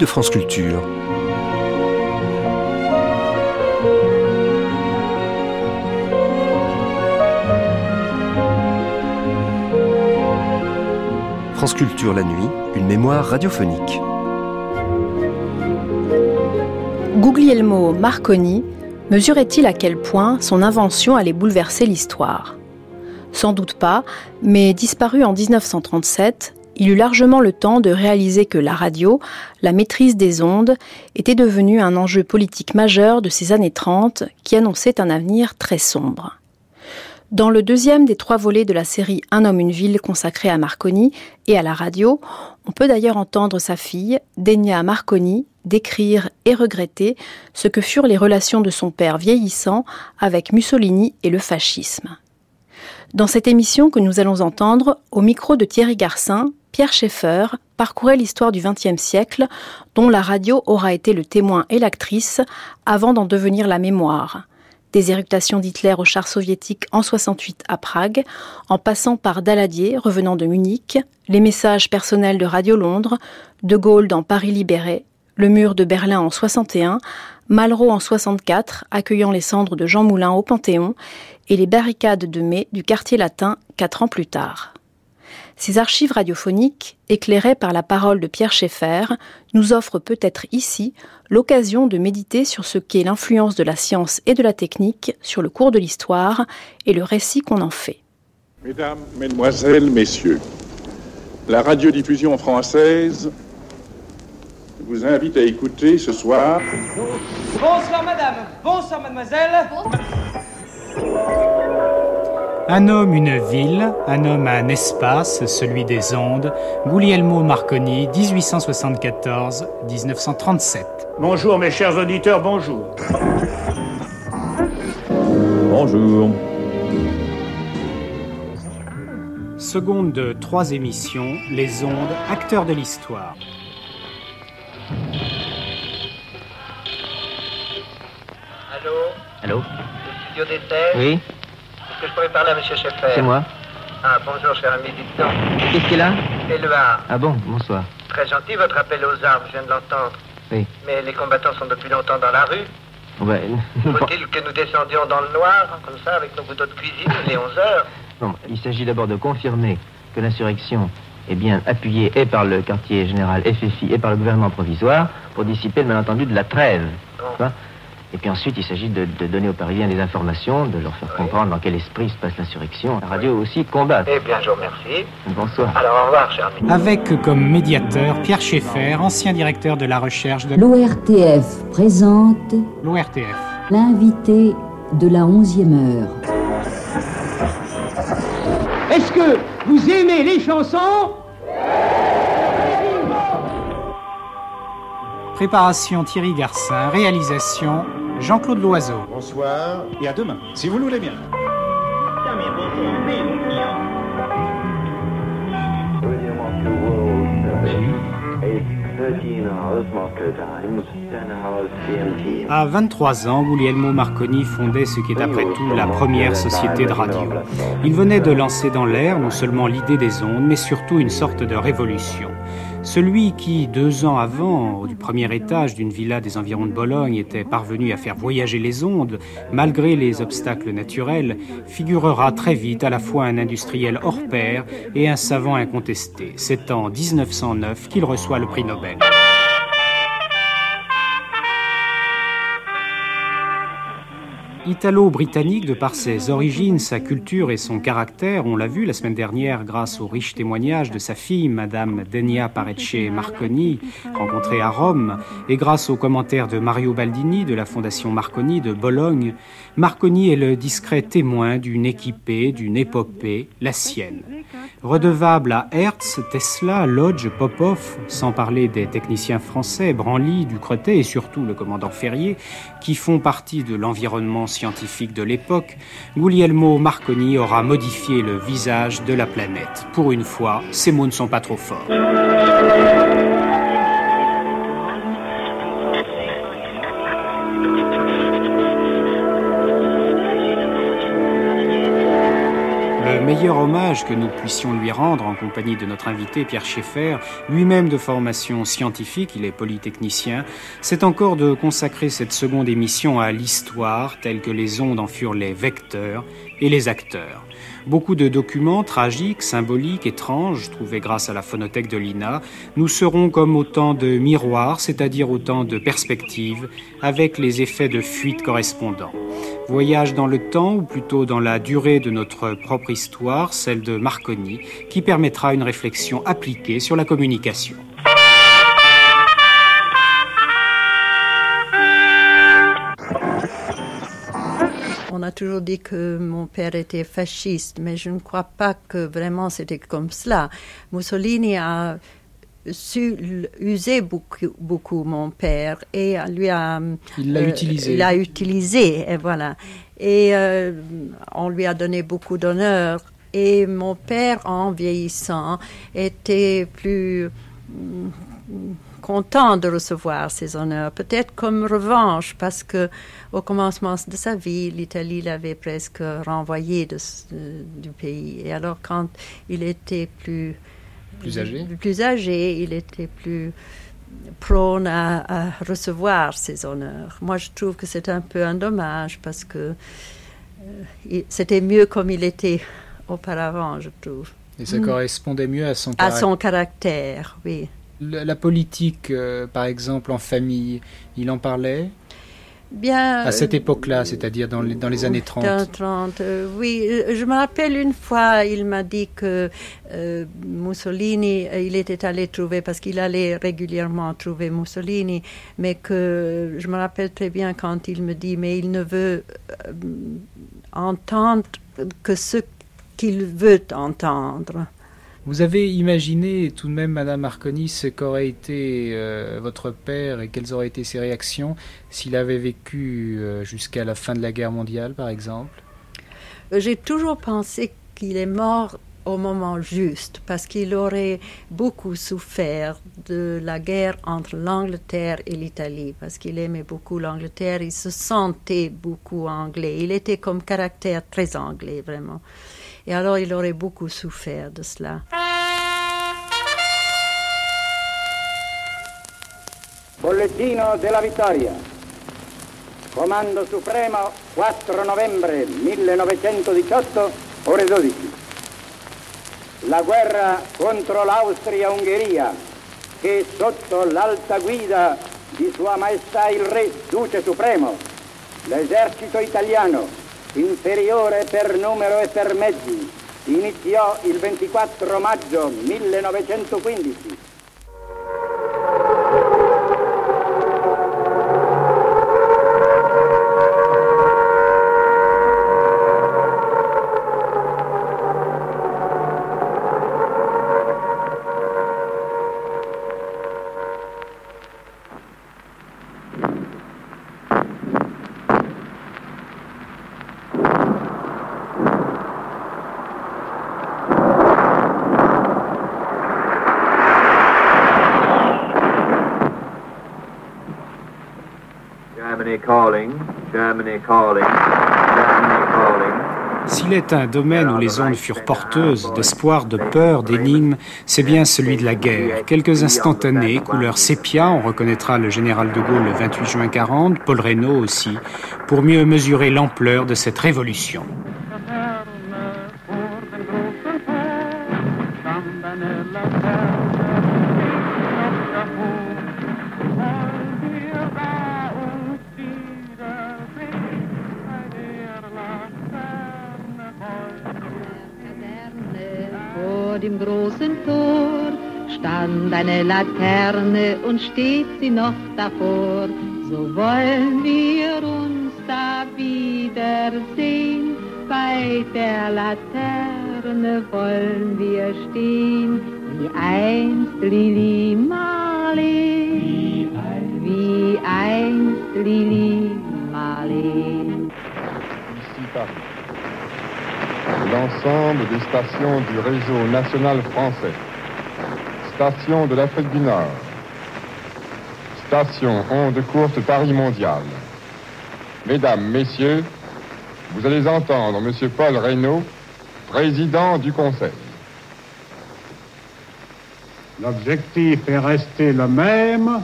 De France Culture. France Culture la nuit, une mémoire radiophonique. Guglielmo Marconi mesurait-il à quel point son invention allait bouleverser l'histoire? Sans doute pas, mais disparu en 1937, il eut largement le temps de réaliser que la radio, la maîtrise des ondes, était devenue un enjeu politique majeur de ces années 30 qui annonçait un avenir très sombre. Dans le deuxième des trois volets de la série Un homme, une ville consacrée à Marconi et à la radio, on peut d'ailleurs entendre sa fille, Degna Marconi, décrire et regretter ce que furent les relations de son père vieillissant avec Mussolini et le fascisme. Dans cette émission que nous allons entendre, au micro de Thierry Garcin, Pierre Schaeffer parcourait l'histoire du XXe siècle, dont la radio aura été le témoin et l'actrice, avant d'en devenir la mémoire. Des éruptions d'Hitler au char soviétique en 68 à Prague, en passant par Daladier revenant de Munich, les messages personnels de Radio Londres, De Gaulle dans Paris libéré, le mur de Berlin en 61, Malraux en 64 accueillant les cendres de Jean Moulin au Panthéon et les barricades de mai du quartier latin quatre ans plus tard. Ces archives radiophoniques, éclairées par la parole de Pierre Schaeffer, nous offrent peut-être ici l'occasion de méditer sur ce qu'est l'influence de la science et de la technique sur le cours de l'histoire et le récit qu'on en fait. Mesdames, Mesdemoiselles, Messieurs, la radiodiffusion française vous invite à écouter ce soir. Bonsoir madame, bonsoir mademoiselle. Un homme, une ville, un homme, un espace, celui des ondes. Guglielmo Marconi, 1874-1937. Bonjour mes chers auditeurs, bonjour. Bonjour. Seconde de trois émissions, Les ondes, acteurs de l'histoire. Allô? Allô? Le studio d'essai Oui, Est-ce que je pourrais parler à M. Schaeffer c'est moi. Ah, bonjour, cher ami, dites donc. Qu'est-ce qu'il a A. Ah bon, bonsoir. Très gentil, votre appel aux armes, je viens de l'entendre. Oui. Mais les combattants sont depuis longtemps dans la rue. Ouais, Faut-il que nous descendions dans le noir, comme ça, avec nos couteaux de cuisine, les 11 heures bon, il s'agit d'abord de confirmer que l'insurrection est bien appuyée et par le quartier général FFI et par le gouvernement provisoire pour dissiper le malentendu de la trêve. Bon. Et puis ensuite, il s'agit de, de donner aux Parisiens des informations, de leur faire comprendre dans quel esprit se passe l'insurrection. La radio aussi combat. Eh bien, je vous remercie. Bonsoir. Alors, au revoir, cher ami. Avec comme médiateur Pierre Schaeffer, ancien directeur de la recherche de L'ORTF présente l'ORTF. l'invité de la 11e heure. Est-ce que vous aimez les chansons? Préparation Thierry Garcin, réalisation Jean-Claude Loiseau. Bonsoir et à demain, si vous le voulez bien. À 23 ans, Guglielmo Marconi fondait ce qui est après tout la première société de radio. Il venait de lancer dans l'air non seulement l'idée des ondes, mais surtout une sorte de révolution. Celui qui, deux ans avant, du premier étage d'une villa des environs de Bologne, était parvenu à faire voyager les ondes, malgré les obstacles naturels, figurera très vite à la fois un industriel hors pair et un savant incontesté. C'est en 1909 qu'il reçoit le prix Nobel. Italo-britannique de par ses origines, sa culture et son caractère, on l'a vu la semaine dernière grâce aux riches témoignages de sa fille, Madame Denia Parecce Marconi, rencontrée à Rome, et grâce aux commentaires de Mario Baldini de la Fondation Marconi de Bologne, Marconi est le discret témoin d'une équipée, d'une épopée, la sienne. Redevable à Hertz, Tesla, Lodge, Popov, sans parler des techniciens français, Branly, Ducretet et surtout le commandant Ferrier, qui font partie de l'environnement scientifique de l'époque, Guglielmo Marconi aura modifié le visage de la planète. Pour une fois, ces mots ne sont pas trop forts. Meilleur hommage que nous puissions lui rendre en compagnie de notre invité Pierre Schaeffer, lui-même de formation scientifique, il est polytechnicien, c'est encore de consacrer cette seconde émission à l'histoire telle que les ondes en furent les vecteurs et les acteurs. Beaucoup de documents tragiques, symboliques, étranges, trouvés grâce à la phonothèque de l'INA, nous seront comme autant de miroirs, c'est-à-dire autant de perspectives, avec les effets de fuite correspondants. Voyage dans le temps, ou plutôt dans la durée de notre propre histoire, celle de Marconi, qui permettra une réflexion appliquée sur la communication. On a toujours dit que mon père était fasciste, mais je ne crois pas que vraiment c'était comme cela. Mussolini a su user beaucoup, beaucoup mon père et lui a il l'a euh, utilisé il l'a utilisé et voilà et euh, on lui a donné beaucoup d'honneur et mon père en vieillissant était plus mm, content de recevoir ces honneurs, peut-être comme revanche, parce que au commencement de sa vie, l'Italie l'avait presque renvoyé de, de, du pays. Et alors, quand il était plus plus âgé, plus âgé, il était plus prône à, à, recevoir ces honneurs. Moi, je trouve que c'est un peu un dommage parce que euh, c'était mieux comme il était auparavant, je trouve. Et ça mmh. correspondait mieux à son caractère. À son caractère, oui. La, la politique, euh, par exemple, en famille, il en parlait? Bien, à cette époque-là, c'est-à-dire dans les, dans les années 30. 30 euh, oui, je me rappelle une fois, il m'a dit que euh, Mussolini, il était allé trouver, parce qu'il allait régulièrement trouver Mussolini, mais que je me rappelle très bien quand il me dit, mais il ne veut euh, entendre que ce qu'il veut entendre. Vous avez imaginé tout de même, Madame Marconi, ce qu'aurait été euh, votre père et quelles auraient été ses réactions s'il avait vécu euh, jusqu'à la fin de la guerre mondiale, par exemple? J'ai toujours pensé qu'il est mort au moment juste, parce qu'il aurait beaucoup souffert de la guerre entre l'Angleterre et l'Italie, parce qu'il aimait beaucoup l'Angleterre, il se sentait beaucoup anglais, il était comme caractère très anglais, vraiment. Et alors il aurait beaucoup souffert de cela. Bollettino della vittoria. Comando Supremo 4 novembre 1918, ore 12. La guerra contro l'Austria-Ungheria, che sotto l'alta guida di Sua Maestà il Re Duce Supremo, l'esercito italiano inferiore per numero e per mezzi, iniziò il 24 maggio 1915 S'il est un domaine où les ondes furent porteuses d'espoir, de peur, d'énigmes, c'est bien celui de la guerre. Quelques instantanés, couleur sépia, on reconnaîtra le général de Gaulle le 28 juin 40, Paul Reynaud aussi, pour mieux mesurer l'ampleur de cette révolution. Laterne und steht sie noch davor. So wollen wir uns da wiedersehen. Bei der Laterne wollen wir stehen, wie einst Lili Marley, wie einst Lili Marley. l'ensemble des stations du réseau national français. Station de l'Afrique du Nord. Station onde courte Paris mondial. Mesdames, Messieurs, vous allez entendre M. Paul Reynaud président du Conseil. L'objectif est resté le même,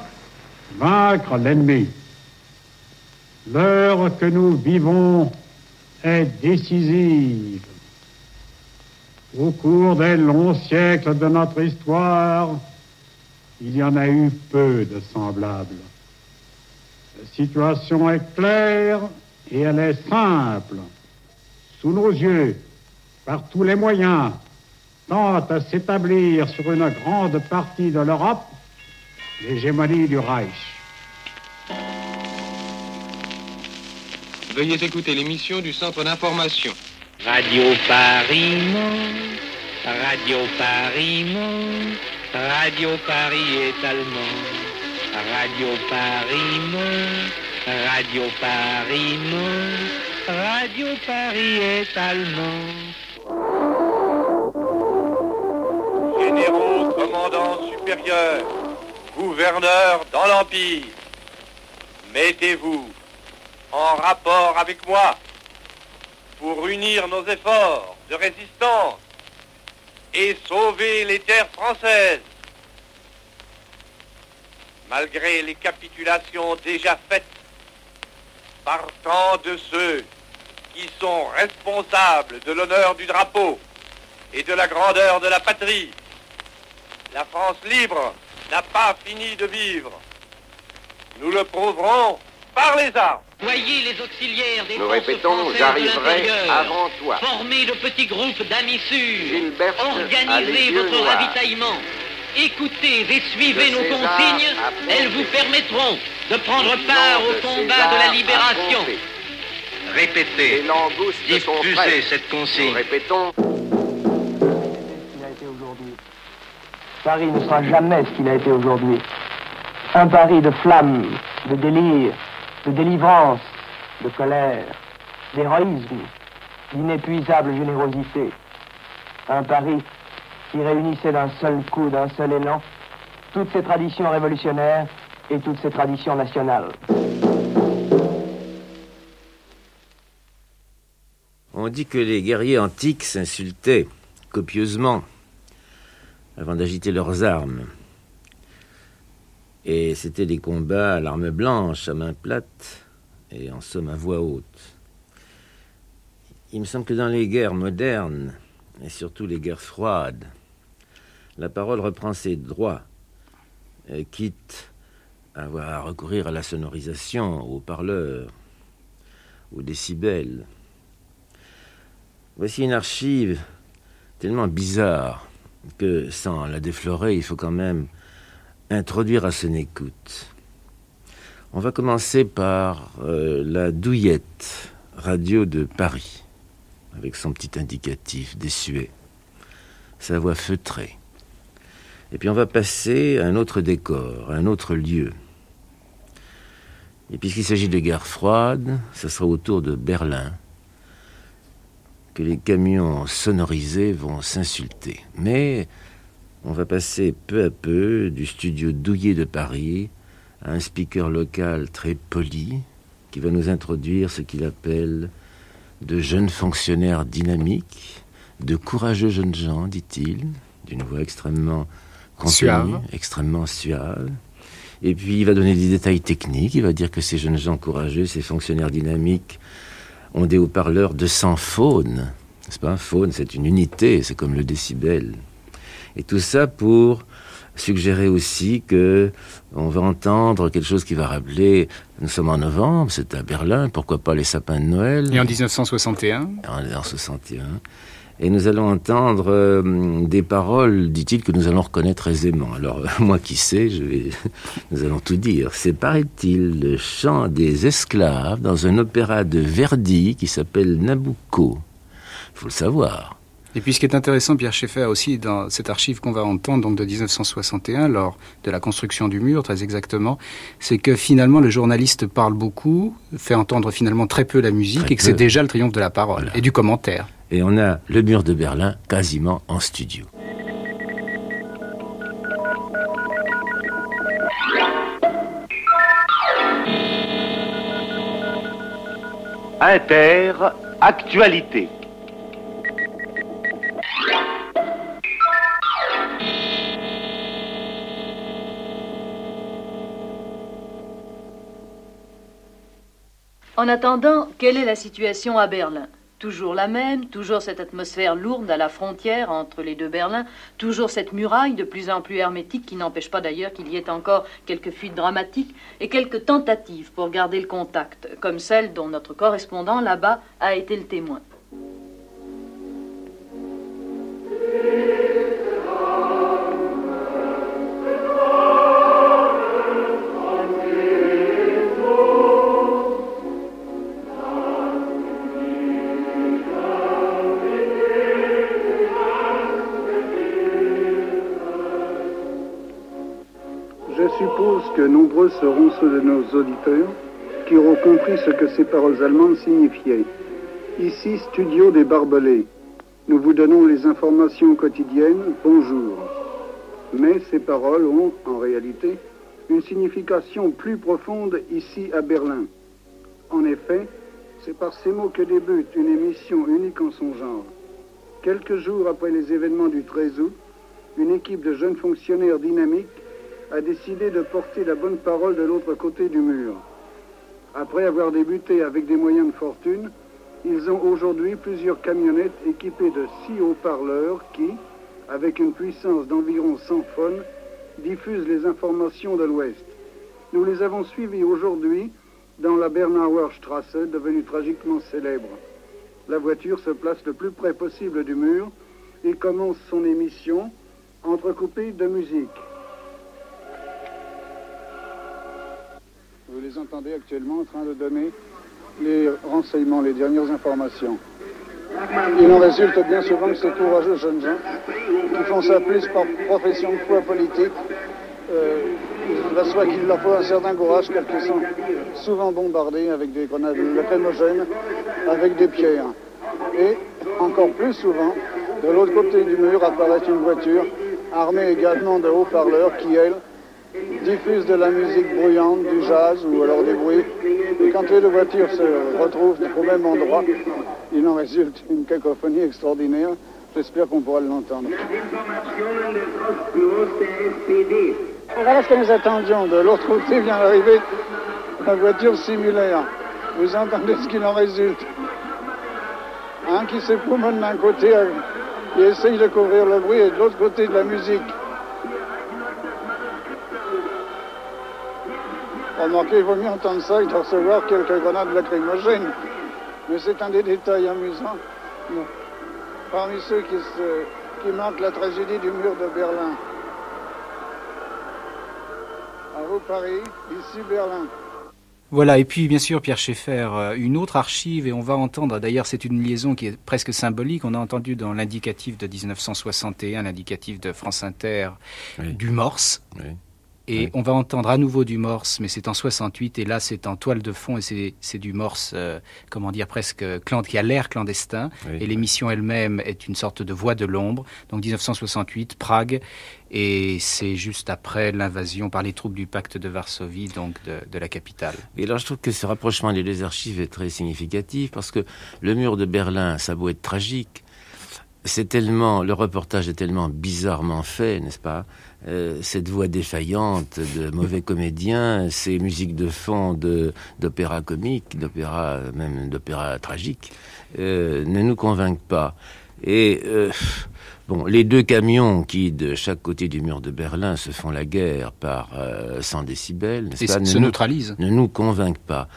vaincre l'ennemi. L'heure que nous vivons est décisive. Au cours des longs siècles de notre histoire, il y en a eu peu de semblables. La situation est claire et elle est simple. Sous nos yeux, par tous les moyens, tente à s'établir sur une grande partie de l'Europe l'hégémonie du Reich. Veuillez écouter l'émission du Centre d'information. Radio Paris Radio Paris Monde, Radio Paris est allemand. Radio Paris Monde, Radio Paris Monde, Radio Paris est allemand. Généraux, commandants supérieurs, gouverneurs dans l'Empire, mettez-vous en rapport avec moi pour unir nos efforts de résistance et sauver les terres françaises. Malgré les capitulations déjà faites par tant de ceux qui sont responsables de l'honneur du drapeau et de la grandeur de la patrie, la France libre n'a pas fini de vivre. Nous le prouverons par les armes. Voyez les auxiliaires des Nous forces répétons, françaises j'arriverai de l'intérieur, avant toi. Formés de petits groupes d'amis sûrs. Organisez votre noirs. ravitaillement. Écoutez et suivez De nos César consignes. Elles vous permettront de prendre part au de combat César de la libération. Répétez. Diffusez cette consigne. Nous répétons. qu'il a été aujourd'hui. Paris ne sera jamais ce qu'il a été aujourd'hui. Un Paris de flamme, de délire, de délivrance, de colère, d'héroïsme, d'inépuisable générosité. Un Paris qui réunissait d'un seul coup, d'un seul élan, toutes ses traditions révolutionnaires et toutes ses traditions nationales. On dit que les guerriers antiques s'insultaient copieusement avant d'agiter leurs armes. Et c'était des combats à l'arme blanche, à main plate, et en somme à voix haute. Il me semble que dans les guerres modernes, et surtout les guerres froides, la parole reprend ses droits, euh, quitte avoir à recourir à la sonorisation, aux parleurs, aux décibels. Voici une archive tellement bizarre que, sans la déflorer, il faut quand même introduire à son écoute. On va commencer par euh, la douillette radio de Paris, avec son petit indicatif désuet, sa voix feutrée. Et puis on va passer à un autre décor, à un autre lieu. Et puisqu'il s'agit de guerre froide, ce sera autour de Berlin que les camions sonorisés vont s'insulter. Mais on va passer peu à peu du studio douillet de Paris à un speaker local très poli qui va nous introduire ce qu'il appelle de jeunes fonctionnaires dynamiques, de courageux jeunes gens, dit-il, d'une voix extrêmement contenue, Suave. extrêmement suave. Et puis il va donner des détails techniques, il va dire que ces jeunes gens courageux, ces fonctionnaires dynamiques, ont des haut-parleurs de 100 faunes. C'est pas? Un faune, c'est une unité, c'est comme le décibel. Et tout ça pour suggérer aussi que on va entendre quelque chose qui va rappeler, nous sommes en novembre, c'est à Berlin, pourquoi pas les sapins de Noël? Et en 1961 En, en 61. Et nous allons entendre euh, des paroles, dit-il, que nous allons reconnaître aisément. Alors, moi qui sais, je vais, nous allons tout dire. C'est, paraît-il, le chant des esclaves dans un opéra de Verdi qui s'appelle Nabucco. Il faut le savoir. Et puis ce qui est intéressant, Pierre Schaeffer, aussi dans cette archive qu'on va entendre, donc de 1961, lors de la construction du mur, très exactement, c'est que finalement le journaliste parle beaucoup, fait entendre finalement très peu la musique, Très et que c'est déjà le triomphe de la parole et du commentaire. Et on a le mur de Berlin quasiment en studio. Inter, actualité. En attendant, quelle est la situation à Berlin? Toujours la même, toujours cette atmosphère lourde à la frontière entre les deux Berlins, toujours cette muraille de plus en plus hermétique qui n'empêche pas d'ailleurs qu'il y ait encore quelques fuites dramatiques et quelques tentatives pour garder le contact, comme celle dont notre correspondant là-bas a été le témoin. Seront ceux de nos auditeurs qui auront compris ce que ces paroles allemandes signifiaient. Ici, studio des barbelés. Nous vous donnons les informations quotidiennes. Bonjour. Mais ces paroles ont, en réalité, une signification plus profonde ici à Berlin. En effet, c'est par ces mots que débute une émission unique en son genre. Quelques jours après les événements du 13 août, une équipe de jeunes fonctionnaires dynamiques a décidé de porter la bonne parole de l'autre côté du mur. Après avoir débuté avec des moyens de fortune, ils ont aujourd'hui plusieurs camionnettes équipées de six haut-parleurs qui, avec une puissance d'environ 100 phones, diffusent les informations de l'Ouest. Nous les avons suivis aujourd'hui dans la Bernauer Strasse, devenue tragiquement célèbre. La voiture se place le plus près possible du mur et commence son émission entrecoupée de musique. Vous les entendez actuellement en train de donner les renseignements, les dernières informations. Il en résulte bien souvent que ces courageux jeunes gens qui font ça plus par profession de foi politique, euh, soit qu'il leur faut un certain courage car ils sont souvent bombardés avec des grenades lacrymogènes, avec des pierres. Et encore plus souvent, de l'autre côté du mur apparaît une voiture armée également de haut-parleurs qui, elle, diffuse de la musique bruyante, du jazz ou alors des bruits. Et quand les deux voitures se retrouvent au même endroit, il en résulte une cacophonie extraordinaire. J'espère qu'on pourra l'entendre. Voilà ce que nous attendions. De l'autre côté vient d'arriver la voiture similaire. Vous entendez ce qu'il en résulte? Un qui se promène d'un côté et essaye de couvrir le bruit et de l'autre côté de la musique. Il vaut mieux entendre ça que de recevoir quelques grenades lacrymogènes. Mais c'est un des détails amusants. Parmi ceux qui, qui manquent la tragédie du mur de Berlin. À vous Paris, ici Berlin. Voilà, et puis bien sûr, Pierre Schaeffer, euh, une autre archive, et on va entendre, d'ailleurs c'est une liaison qui est presque symbolique, on a entendu dans l'indicatif de 1961, l'indicatif de France Inter, du Morse. Oui. Et on va entendre à nouveau du morse, mais c'est en 68, et là c'est en toile de fond, et c'est du morse, euh, comment dire, presque clan, qui a l'air clandestin, et l'émission elle-même est une sorte de voix de l'ombre. Donc 1968, Prague, et c'est juste après l'invasion par les troupes du pacte de Varsovie, donc de, de, la capitale. Et alors je trouve que ce rapprochement des deux archives est très significatif, parce que le mur de Berlin, ça doit être tragique, c'est tellement, le reportage est tellement bizarrement fait, n'est-ce pas? Euh, Cette voix défaillante de mauvais comédiens, ces musiques de fond d'opéra comique, d'opéra même d'opéra tragique, euh, ne nous convainquent pas. Et euh, bon, les deux camions qui, de chaque côté du mur de Berlin, se font la guerre par 100 décibels, et pas, se neutralisent, ne nous convainquent pas.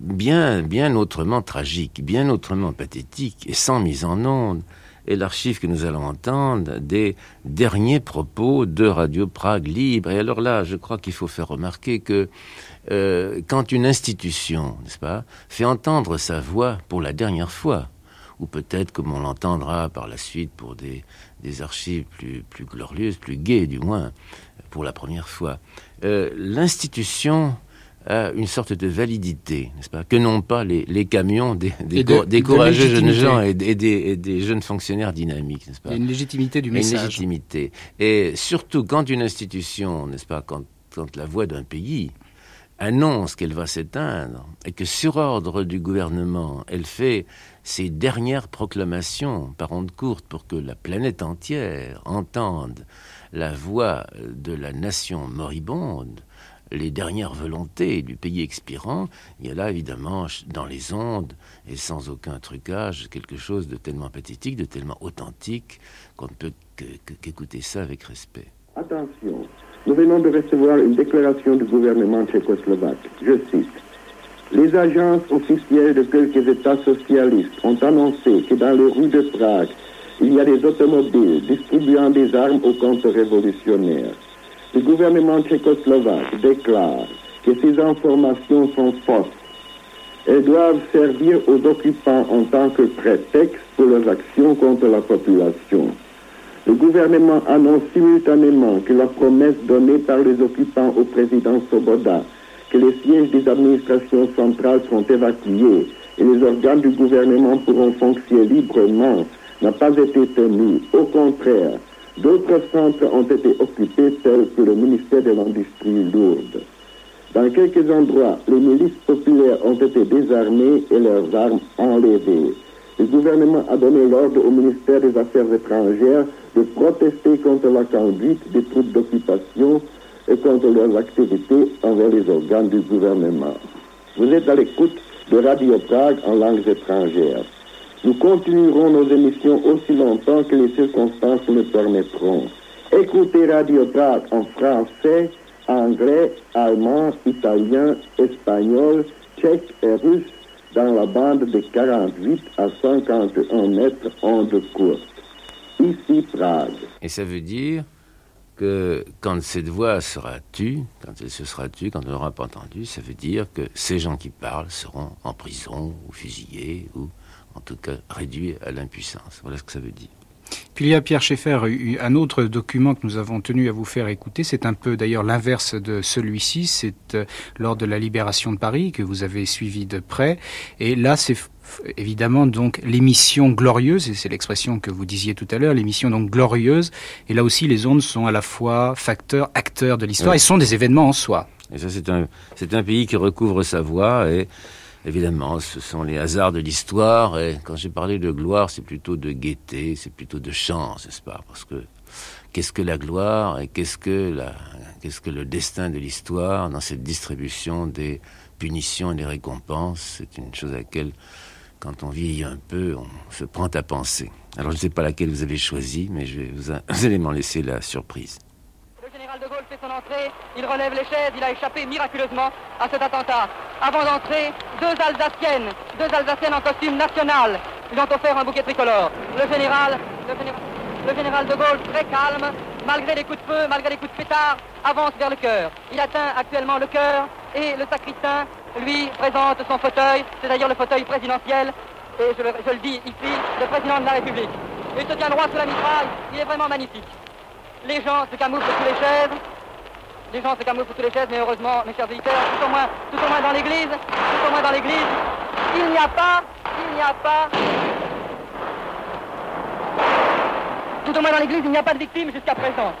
bien, bien autrement tragique, bien autrement pathétique et sans mise en onde et l'archive que nous allons entendre des derniers propos de Radio Prague Libre. Et alors là, je crois qu'il faut faire remarquer que euh, quand une institution, n'est-ce pas, fait entendre sa voix pour la dernière fois, ou peut-être comme on l'entendra par la suite pour des, des archives plus, plus glorieuses, plus gaies du moins, pour la première fois, euh, l'institution a une sorte de validité, n'est-ce pas Que n'ont pas les, les, camions des, des, des courageux jeunes gens et, des, des, jeunes fonctionnaires dynamiques, n'est-ce pas Une légitimité du message. Une légitimité. Et surtout quand une institution, n'est-ce pas, quand, quand la voix d'un pays annonce qu'elle va s'éteindre et que sur ordre du gouvernement, elle fait ses dernières proclamations par ondes courtes pour que la planète entière entende la voix de la nation moribonde, les dernières volontés du pays expirant, il y a là évidemment dans les ondes et sans aucun trucage quelque chose de tellement pathétique, de tellement authentique qu'on ne peut qu'écouter ça avec respect. Attention, nous venons de recevoir une déclaration du gouvernement tchécoslovaque. Je cite. Les agences officielles de quelques États socialistes ont annoncé que dans les rues de Prague, il y a des automobiles distribuant des armes aux contre-révolutionnaires. Le gouvernement tchécoslovaque déclare que ces informations sont fausses. Elles doivent servir aux occupants en tant que prétexte pour leurs actions contre la population. Le gouvernement annonce simultanément que la promesse donnée par les occupants au président Soboda que les sièges des administrations centrales sont évacués et les organes du gouvernement pourront fonctionner librement n'a pas été tenue. Au contraire, d'autres centres ont été occupés tels que le ministère de l'Industrie lourde. Dans quelques endroits, les milices populaires ont été désarmées et leurs armes enlevées. Le gouvernement a donné l'ordre au ministère des Affaires étrangères de protester contre la conduite des troupes d'occupation et contre leurs activités envers les organes du gouvernement. Vous êtes à l'écoute de Radio Prague en langues étrangères. Nous continuerons nos émissions aussi longtemps que les circonstances le permettront. Écoutez Radio Prague en français, anglais, allemand, italien, espagnol, tchèque et russe dans la bande de 48 à 51 mètres onde courte. Ici Prague. Et ça veut dire que quand cette voix sera tue, quand elle se sera tue, quand on n'aura pas entendu, ça veut dire que ces gens qui parlent seront en prison ou fusillés ou en tout cas réduits à l'impuissance. Voilà ce que ça veut dire. Puis il y a Pierre Schaeffer, un autre document que nous avons tenu à vous faire écouter. C'est un peu d'ailleurs l'inverse de celui-ci. C'est euh, lors de la libération de Paris que vous avez suivi de près. Et là, c'est évidemment donc l'émission glorieuse, et c'est l'expression que vous disiez tout à l'heure, l'émission donc glorieuse. Et là aussi, les ondes sont à la fois facteurs, acteurs de l'histoire, et sont des événements en soi. Et ça, c'est un, c'est un pays qui recouvre sa voix et Évidemment, ce sont les hasards de l'histoire, et quand j'ai parlé de gloire, c'est plutôt de gaieté, c'est plutôt de chance, n'est-ce pas? Parce que qu'est-ce que la gloire et qu'est-ce que, le destin de l'histoire dans cette distribution des punitions et des récompenses? C'est une chose à laquelle, quand on vieillit un peu, on se prend à penser. Alors je ne sais pas laquelle vous avez choisi, mais je vais vous, vous allez m'en laisser la surprise de Gaulle fait son entrée, il relève les chaises, il a échappé miraculeusement à cet attentat. Avant d'entrer, deux Alsaciennes, deux Alsaciennes en costume national, lui ont offert un bouquet tricolore. Le général, le général, de Gaulle, très calme, malgré les coups de feu, malgré les coups de pétard, avance vers le cœur. Il atteint actuellement le cœur et le sacristain, lui, présente son fauteuil, c'est d'ailleurs le fauteuil présidentiel, et je le, je le dis ici, le président de la République. Il se tient droit sous la mitraille, il est vraiment magnifique. Les gens se camouflent sous les chaises. Les gens se camouflent sous les chaises, mais heureusement, mes chers auditeurs, tout au moins, tout au moins dans l'église, tout au moins dans l'église, il n'y a pas, il n'y a pas, tout au moins dans l'église, il n'y a pas de victimes jusqu'à présent.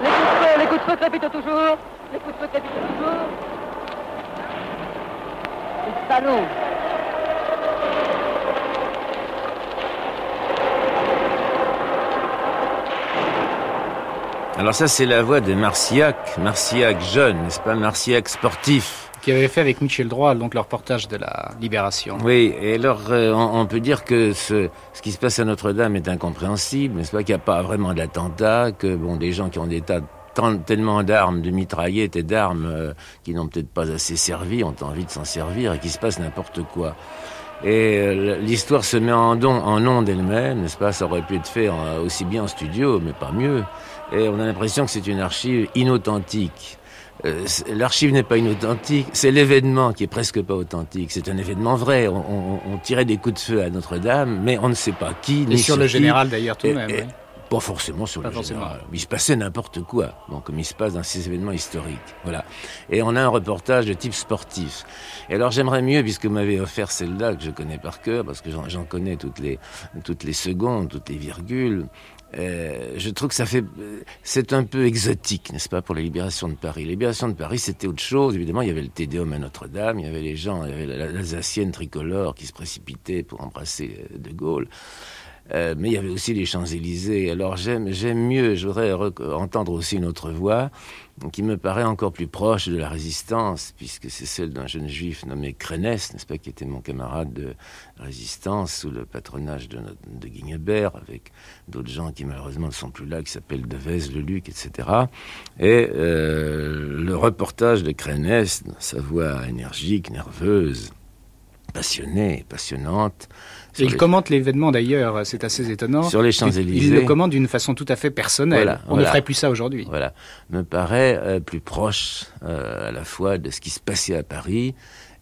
Les coups de feu, les coups de feu crépitent toujours, les coups de feu crépitent toujours. Alors ça, c'est la voix de Marciac, Marciac jeune, n'est-ce pas, Marciac sportif. Qui avait fait avec Michel Droit donc le reportage de la Libération. Oui, et alors euh, on, peut dire que ce, ce qui se passe à Notre-Dame est incompréhensible, n'est-ce pas, qu'il n'y a pas vraiment d'attentat, que bon, des gens qui ont des tas de tellement d'armes, de mitraillettes et d'armes euh, qui n'ont peut-être pas assez servi, ont envie de s'en servir et qu'il se passe n'importe quoi. Et euh, l'histoire se met en, don, en onde elle-même, n'est-ce pas? Ça aurait pu être fait aussi bien en studio, mais pas mieux. Et on a l'impression que c'est une archive inauthentique. Euh, l'archive n'est pas inauthentique, c'est l'événement qui est presque pas authentique. C'est un événement vrai. On, tirait des coups de feu à Notre-Dame, mais on ne sait pas qui. Et sur le général d'ailleurs tout de même. Pas forcément sur le général. Il se passait n'importe quoi, bon, comme il se passe dans ces événements historiques. Voilà. Et on a un reportage de type sportif. Et alors j'aimerais mieux, puisque vous m'avez offert celle-là, que je connais par cœur, parce que j'en connais toutes les, toutes les secondes, toutes les virgules, euh, je trouve que ça fait, c'est un peu exotique, n'est-ce pas, pour la libération de Paris. La libération de Paris, c'était autre chose. Évidemment, il y avait le Tédéum à Notre-Dame, il y avait les gens, il y avait l'Alsacienne tricolore qui se précipitait pour embrasser euh, De Gaulle. Euh, mais il y avait aussi les Champs-Élysées. Alors j'aime, mieux, je voudrais entendre aussi une autre voix qui me paraît encore plus proche de la résistance, puisque c'est celle d'un jeune juif nommé Crénès, n'est-ce pas, qui était mon camarade de résistance sous le patronage de, de Guignebert, avec d'autres gens qui malheureusement ne sont plus là, qui s'appellent Devez, Leluc, etc. Et euh, le reportage de Crénès, sa voix énergique, nerveuse, passionnée, passionnante, il commente l'événement d'ailleurs, c'est assez étonnant. Sur les Champs-Élysées. Il, le commente d'une façon tout à fait personnelle. On ne ferait plus ça aujourd'hui. Voilà. Me paraît euh, plus proche euh, à la fois de ce qui se passait à Paris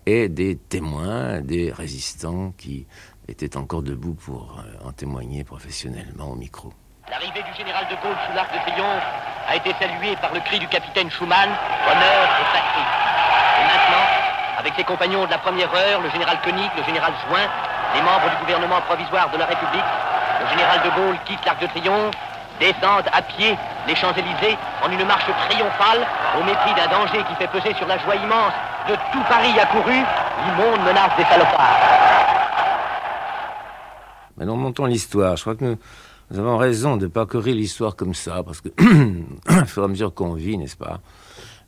et des témoins, des résistants qui étaient encore debout pour euh, en témoigner professionnellement au micro. L'arrivée du général de Gaulle sous l'arc de triomphe a été saluée par le cri du capitaine Schumann, honneur et patrie. Et maintenant, avec ses compagnons de la première heure, le général Koenig, le général Join, les membres du gouvernement provisoire de la République, le général de Gaulle quitte l'Arc de Triomphe, descendent à pied les Champs-Élysées en une marche triomphale au mépris d'un danger qui fait peser sur la joie immense de tout Paris accouru l'immonde menace des salopards. Maintenant, montons l'histoire. Je crois que nous, avons raison de parcourir l'histoire comme ça, parce que, au fur et à mesure qu'on vit, n'est-ce pas,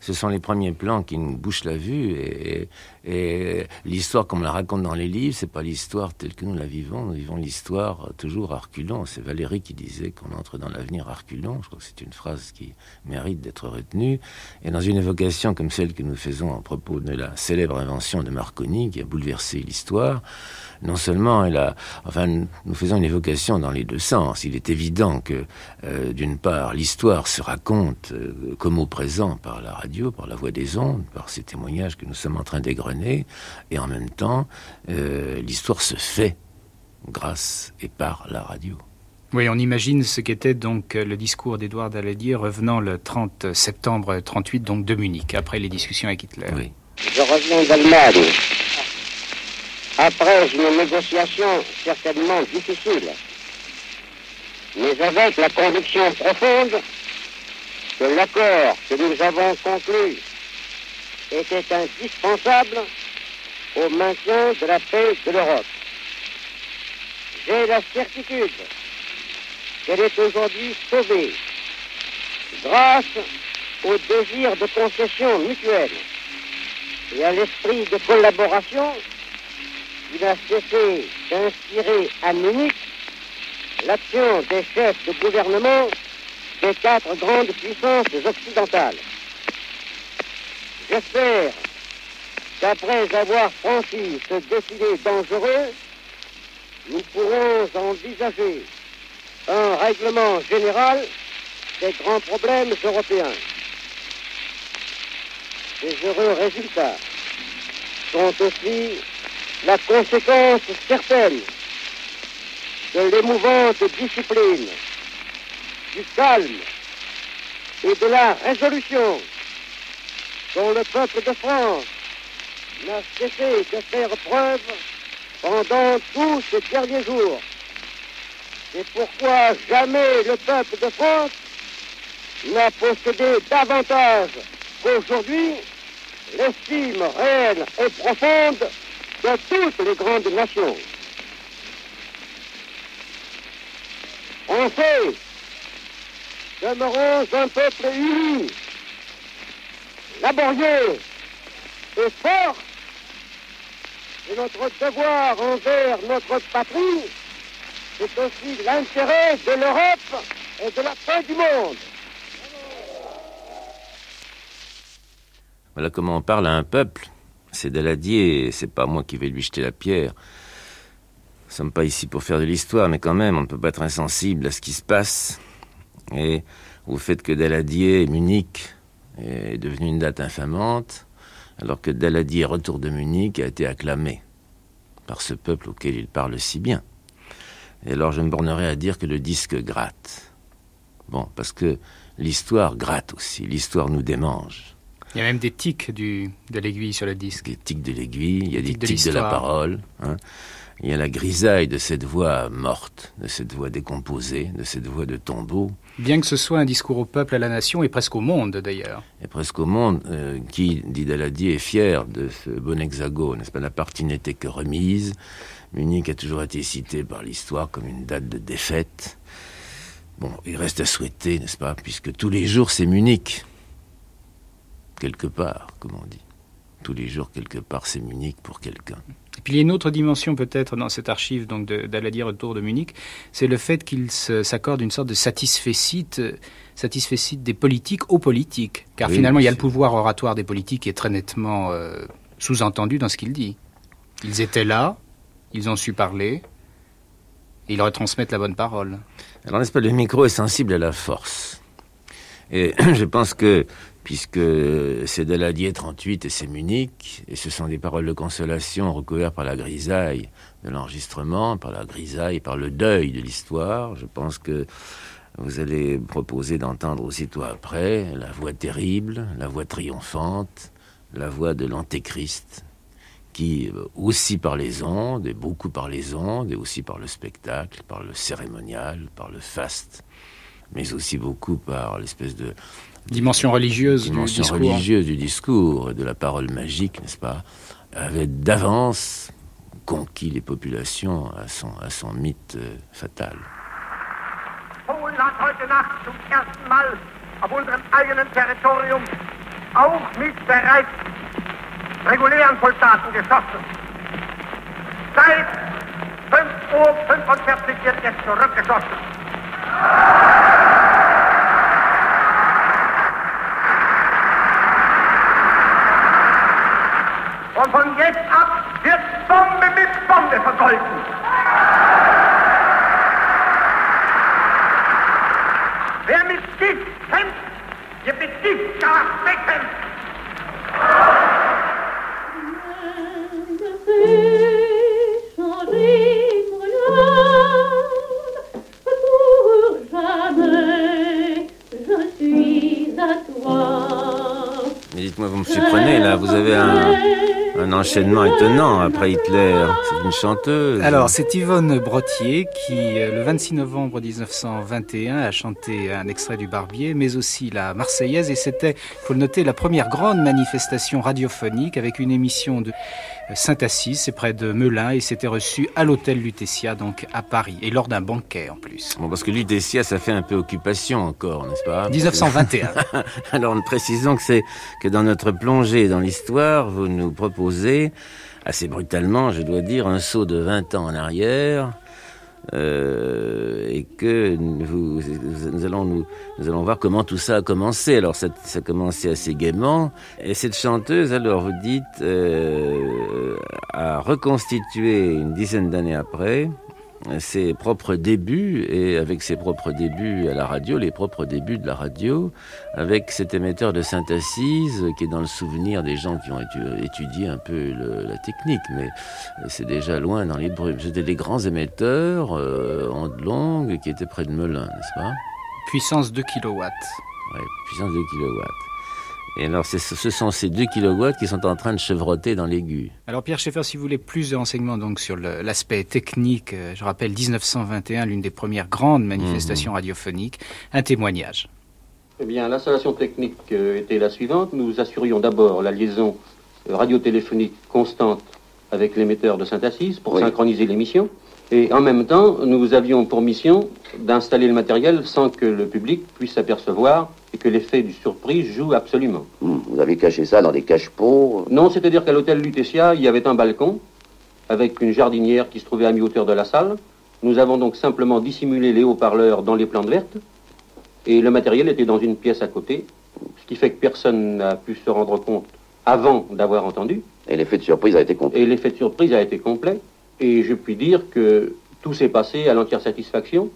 ce sont les premiers plans qui nous bouchent la vue et, et l'histoire comme la raconte dans les livres, c'est pas l'histoire telle que nous la vivons. Nous vivons l'histoire toujours à reculons. C'est Valérie qui disait qu'on entre dans l'avenir à reculons. Je crois que c'est une phrase qui mérite d'être retenue. Et dans une évocation comme celle que nous faisons à propos de la célèbre invention de Marconi qui a bouleversé l'histoire, non seulement elle a, enfin, nous faisons une évocation dans les deux sens. Il est évident que, euh, d'une part, l'histoire se raconte euh, comme au présent par la radio, par la voix des ondes, par ces témoignages que nous sommes en train d'égrener, et en même temps, euh, l'histoire se fait grâce et par la radio. Oui, on imagine ce qu'était donc le discours d'Édouard Daladier revenant le 30 septembre 38 donc de Munich, après les discussions avec Hitler. Oui. Je reviens d'Allemagne après une négociation certainement difficile, mais avec la conviction profonde que l'accord que nous avons conclu était indispensable au maintien de la paix de l'Europe. J'ai la certitude qu'elle est aujourd'hui sauvée grâce au désir de concession mutuelle et à l'esprit de collaboration il a cessé d'inspirer à Munich l'action des chefs de gouvernement des quatre grandes puissances occidentales. J'espère qu'après avoir franchi ce défilé dangereux, nous pourrons envisager un règlement général des grands problèmes européens. Ces heureux résultats sont aussi la conséquence certaine de l'émouvante discipline, du calme et de la résolution dont le peuple de France n'a cessé de faire preuve pendant tous ces derniers jours. C'est pourquoi jamais le peuple de France n'a possédé davantage qu'aujourd'hui l'estime réelle et profonde de toutes les grandes nations? Français, demeurons un peuple uni, laborieux et fort, et notre devoir envers notre patrie, c'est aussi l'intérêt de l'Europe et de la paix du monde. Voilà comment on parle à un peuple c'est Daladier, c'est pas moi qui vais lui jeter la pierre. Nous sommes pas ici pour faire de l'histoire, mais quand même, on ne peut pas être insensible à ce qui se passe. Et au fait que Daladier, Munich, est devenu une date infamante, alors que Daladier, retour de Munich, a été acclamé par ce peuple auquel il parle si bien. Et alors je me bornerai à dire que le disque gratte. Bon, parce que l'histoire gratte aussi, l'histoire nous démange. Il y a même des tics du, de l'aiguille sur le disque. Des tics de l'aiguille, il y a des tics de tics de, la parole. hein. Il y a la grisaille de cette voix morte, de cette voix décomposée, de cette voix de tombeau. Bien que ce soit un discours au peuple, à la nation et presque au monde d'ailleurs. Et presque au monde, euh, qui, dit Daladier, est fier de ce bon hexagone, n'est-ce pas? La partie n'était que remise. Munich a toujours été cité par l'histoire comme une date de défaite. Bon, il reste à souhaiter, n'est-ce pas? Puisque tous les jours, c'est Munich. Quelque part, comme on dit. Tous les jours, quelque part, c'est Munich pour quelqu'un. Et puis il y a une autre dimension peut-être dans cette archive donc d'Aladier autour de Munich, c'est le fait qu'il s'accorde une sorte de satisfecit, euh, satisfecit des politiques aux politiques. Car Oui, finalement, il y a le pouvoir oratoire des politiques qui est très nettement euh, sous-entendu dans ce qu'il dit. Ils étaient là, ils ont su parler, et ils retransmettent la bonne parole. Alors, n'est-ce pas, le micro est sensible à la force. Et je pense que, puisque c'est Daladier 38 et c'est Munich, et ce sont des paroles de consolation recouvertes par la grisaille de l'enregistrement, par la grisaille, par le deuil de l'histoire, je pense que vous allez proposer d'entendre aussitôt après la voix terrible, la voix triomphante, la voix de l'antéchrist, qui euh, aussi par les ondes, et beaucoup par les ondes, et aussi par le spectacle, par le cérémonial, par le faste, mais aussi beaucoup par l'espèce de Dimension religieuse du dimension discours. religieuse du discours, et de la parole magique, n'est-ce pas, avait d'avance conquis les populations à son, à son mythe euh, fatal. Polen hat heute Nacht zum ersten Mal auf unserem eigenen Territorium auch mit bereits regulären Soldaten geschossen. Seit 5 Uhr 45 wird jetzt zurückgeschossen. Und von jetzt ab wird Bombe mit Bombe vergolten. Wer mit Gift kämpft, wird mit Giftgas bekämpft. Vous me surprenez là, vous avez un, enchaînement étonnant après Hitler. C'est une chanteuse. Alors, c'est Yvonne Brottier qui, euh, le 26 novembre 1921, a chanté un extrait du Barbier, mais aussi la Marseillaise, et c'était, il faut le noter, la première grande manifestation radiophonique avec une émission de Saint-Assis, c'est près de Melun, et c'était reçu à l'hôtel Lutetia, donc à Paris, et lors d'un banquet en plus. Bon, parce que Lutetia, ça fait un peu occupation encore, n'est-ce pas? 1921. Alors, précisons que c'est que dans notre plongée dans l'histoire, vous nous proposez, assez brutalement, je dois dire, un saut de 20 ans en arrière, euh, et que nous, nous allons nous, nous allons voir comment tout ça a commencé. Alors, ça, ça a commencé assez gaiement, et cette chanteuse, alors vous dites, euh, a reconstitué une dizaine d'années après ses propres débuts, et avec ses propres débuts à la radio, les propres débuts de la radio, avec cet émetteur de Sainte-Assise, qui est dans le souvenir des gens qui ont étu- étudié un peu le- la technique, mais c'est déjà loin dans les brumes. C'était des grands émetteurs, euh, ondes longues, qui étaient près de Melun, n'est-ce pas? Puissance 2 kW. Ouais, puissance 2 kW. Et alors, ce sont ces 2 kW qui sont en train de chevrotter dans l'aigu. Alors Pierre Schaeffer, si vous voulez plus de renseignements donc sur l'aspect technique, euh, je rappelle 1921, l'une des premières grandes manifestations radiophoniques, un témoignage. Eh bien, l'installation technique euh, était la suivante. Nous assurions d'abord la liaison euh, radiotéléphonique constante avec l'émetteur de Saint-Assise pour synchroniser l'émission. Et en même temps, nous avions pour mission d'installer le matériel sans que le public puisse s'apercevoir et que l'effet du surprise joue absolument. Vous avez caché ça dans des cache-pots Non, c'est-à-dire qu'à l'hôtel Lutetia, il y avait un balcon avec une jardinière qui se trouvait à mi-hauteur de la salle. Nous avons donc simplement dissimulé les haut-parleurs dans les plantes vertes et le matériel était dans une pièce à côté, ce qui fait que personne n'a pu se rendre compte avant d'avoir entendu. Et l'effet de surprise a été complet. Et l'effet de surprise a été complet. Et je puis dire que tout s'est passé à l'entière satisfaction.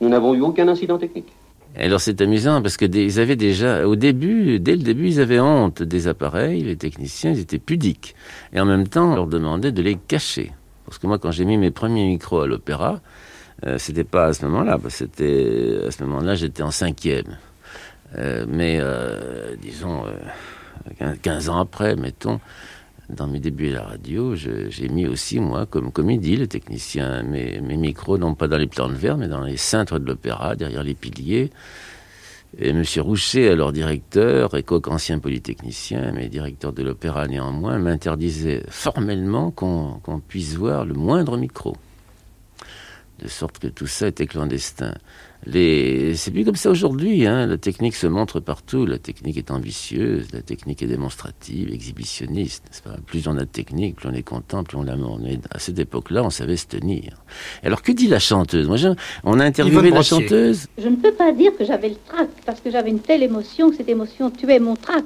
Nous n'avons eu aucun incident technique. Alors c'est amusant parce que ils avaient déjà, au début, dès le début, ils avaient honte des appareils, les techniciens, ils étaient pudiques. Et en même temps, on leur demandait de les cacher. Parce que moi, quand j'ai mis mes premiers micros à l'opéra, Euh, c'était pas à ce moment-là, c'était à ce moment-là j'étais en cinquième. Euh, mais euh, disons 15 ans après, mettons, dans mes débuts à la radio, j'ai mis aussi, moi, comme comédie, le technicien, mes, micros, non pas dans les plans de verre, mais dans les cintres de l'opéra, derrière les piliers. Et M. Rouchet, alors directeur, et quoique ancien polytechnicien, mais directeur de l'opéra néanmoins, m'interdisait formellement qu'on puisse voir le moindre micro. De sorte que tout ça était clandestin. Les... C'est plus comme ça aujourd'hui. Hein. La technique se montre partout. La technique est ambitieuse, la technique est démonstrative, exhibitionniste. Pas? Plus on a de technique, plus on est content, plus on la Mais à cette époque-là, on savait se tenir. Alors que dit la chanteuse? Moi, on a interviewé la chanteuse. Je ne peux pas dire que j'avais le trac, parce que j'avais une telle émotion que cette émotion tuait mon trac.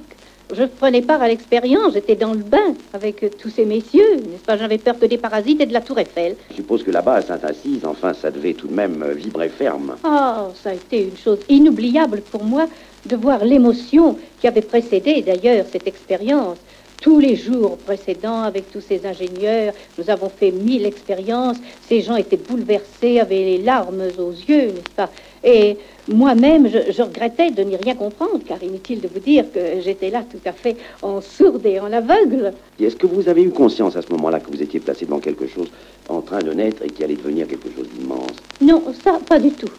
Je prenais part à l'expérience, j'étais dans le bain avec tous ces messieurs, n'est-ce pas? J'avais peur que des parasites et de la tour Eiffel. Je suppose que là-bas, à Saint-Assise, enfin, ça devait tout de même euh, vibrer ferme. Oh, ça a été une chose inoubliable pour moi de voir l'émotion qui avait précédé d'ailleurs cette expérience. Tous les jours précédents, avec tous ces ingénieurs, nous avons fait mille expériences. Ces gens étaient bouleversés, avaient les larmes aux yeux, n'est-ce pas? Et moi-même, je, regrettais de n'y rien comprendre, car inutile de vous dire que j'étais là tout à fait en sourde et en aveugle. Est-ce que vous avez eu conscience à ce moment-là que vous étiez placé dans quelque chose en train de naître et qui allait devenir quelque chose d'immense? Non, ça, pas du tout.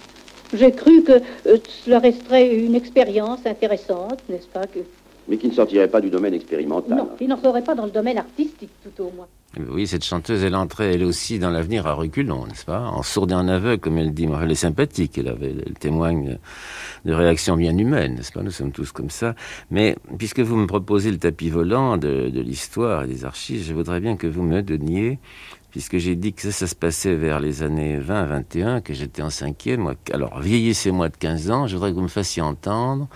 J'ai cru que euh, cela resterait une expérience intéressante, n'est-ce pas que mais qui ne sortirait pas du domaine expérimental. Non, qui n'entrerait pas dans le domaine artistique, tout au moins. Oui, cette chanteuse, elle entrait, elle aussi, dans l'avenir à reculons, n'est-ce pas? En sourde et en aveugle, comme elle dit. elle est sympathique, elle, avait, elle témoigne de réactions bien humaines, n'est-ce pas? Nous sommes tous comme ça. Mais puisque vous me proposez le tapis volant de, de l'histoire et des archives, je voudrais bien que vous me donniez puisque j'ai dit que ça, ça, se passait vers les années 20-21, que j'étais en cinquième. Moi, alors, vieillissez-moi de 15 ans, je voudrais que vous me fassiez entendre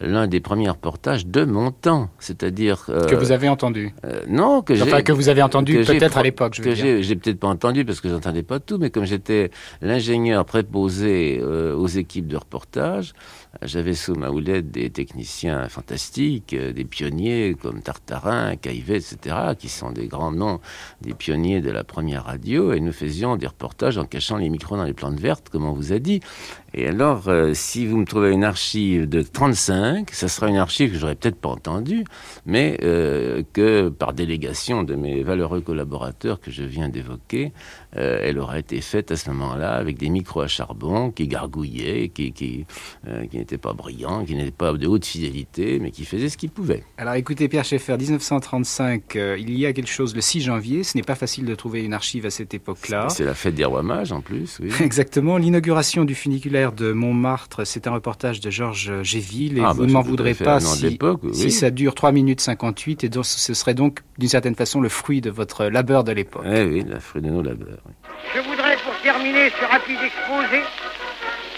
l'un des premiers reportages de mon temps, c'est-à-dire euh, que vous avez entendu. Euh, non, que j'ai que vous avez entendu peut-être à l'époque. Que j'ai peut-être pas entendu parce que j'entendais pas tout, mais comme j'étais l'ingénieur préposé euh, aux équipes de reportage, j'avais sous ma houlette des techniciens fantastiques, euh, des pionniers comme Tartarin, Caïvet, etc., qui sont des grands noms des pionniers de la première radio, et nous faisions des reportages en cachant les micros dans les plantes vertes, comme on vous a dit. Et alors, euh, si vous me trouvez une archive de 35, ça sera une archive que j'aurais peut-être pas entendue, mais euh, que par délégation de mes valeureux collaborateurs que je viens d'évoquer, elle aura été faite à ce moment-là avec des micros à charbon qui gargouillaient, qui n'étaient pas brillants, qui n'étaient pas de haute fidélité, mais qui faisaient ce qu'ils pouvaient. Alors écoutez, Pierre Schaeffer, 1935, euh, il y a quelque chose le 6 janvier. Ce n'est pas facile de trouver une archive à cette époque-là. C'est la fête des rois mages en plus, oui. Exactement. L'inauguration du funiculaire de Montmartre, c'est un reportage de Georges Géville, et ah, vous bah, ne m'en voudrez pas si, oui. si, ça dure 3 minutes 58, et donc ce serait donc d'une certaine façon le fruit de votre labeur de l'époque. Oui, oui, le fruit de nos labeurs. Je voudrais, pour terminer ce rapide exposé,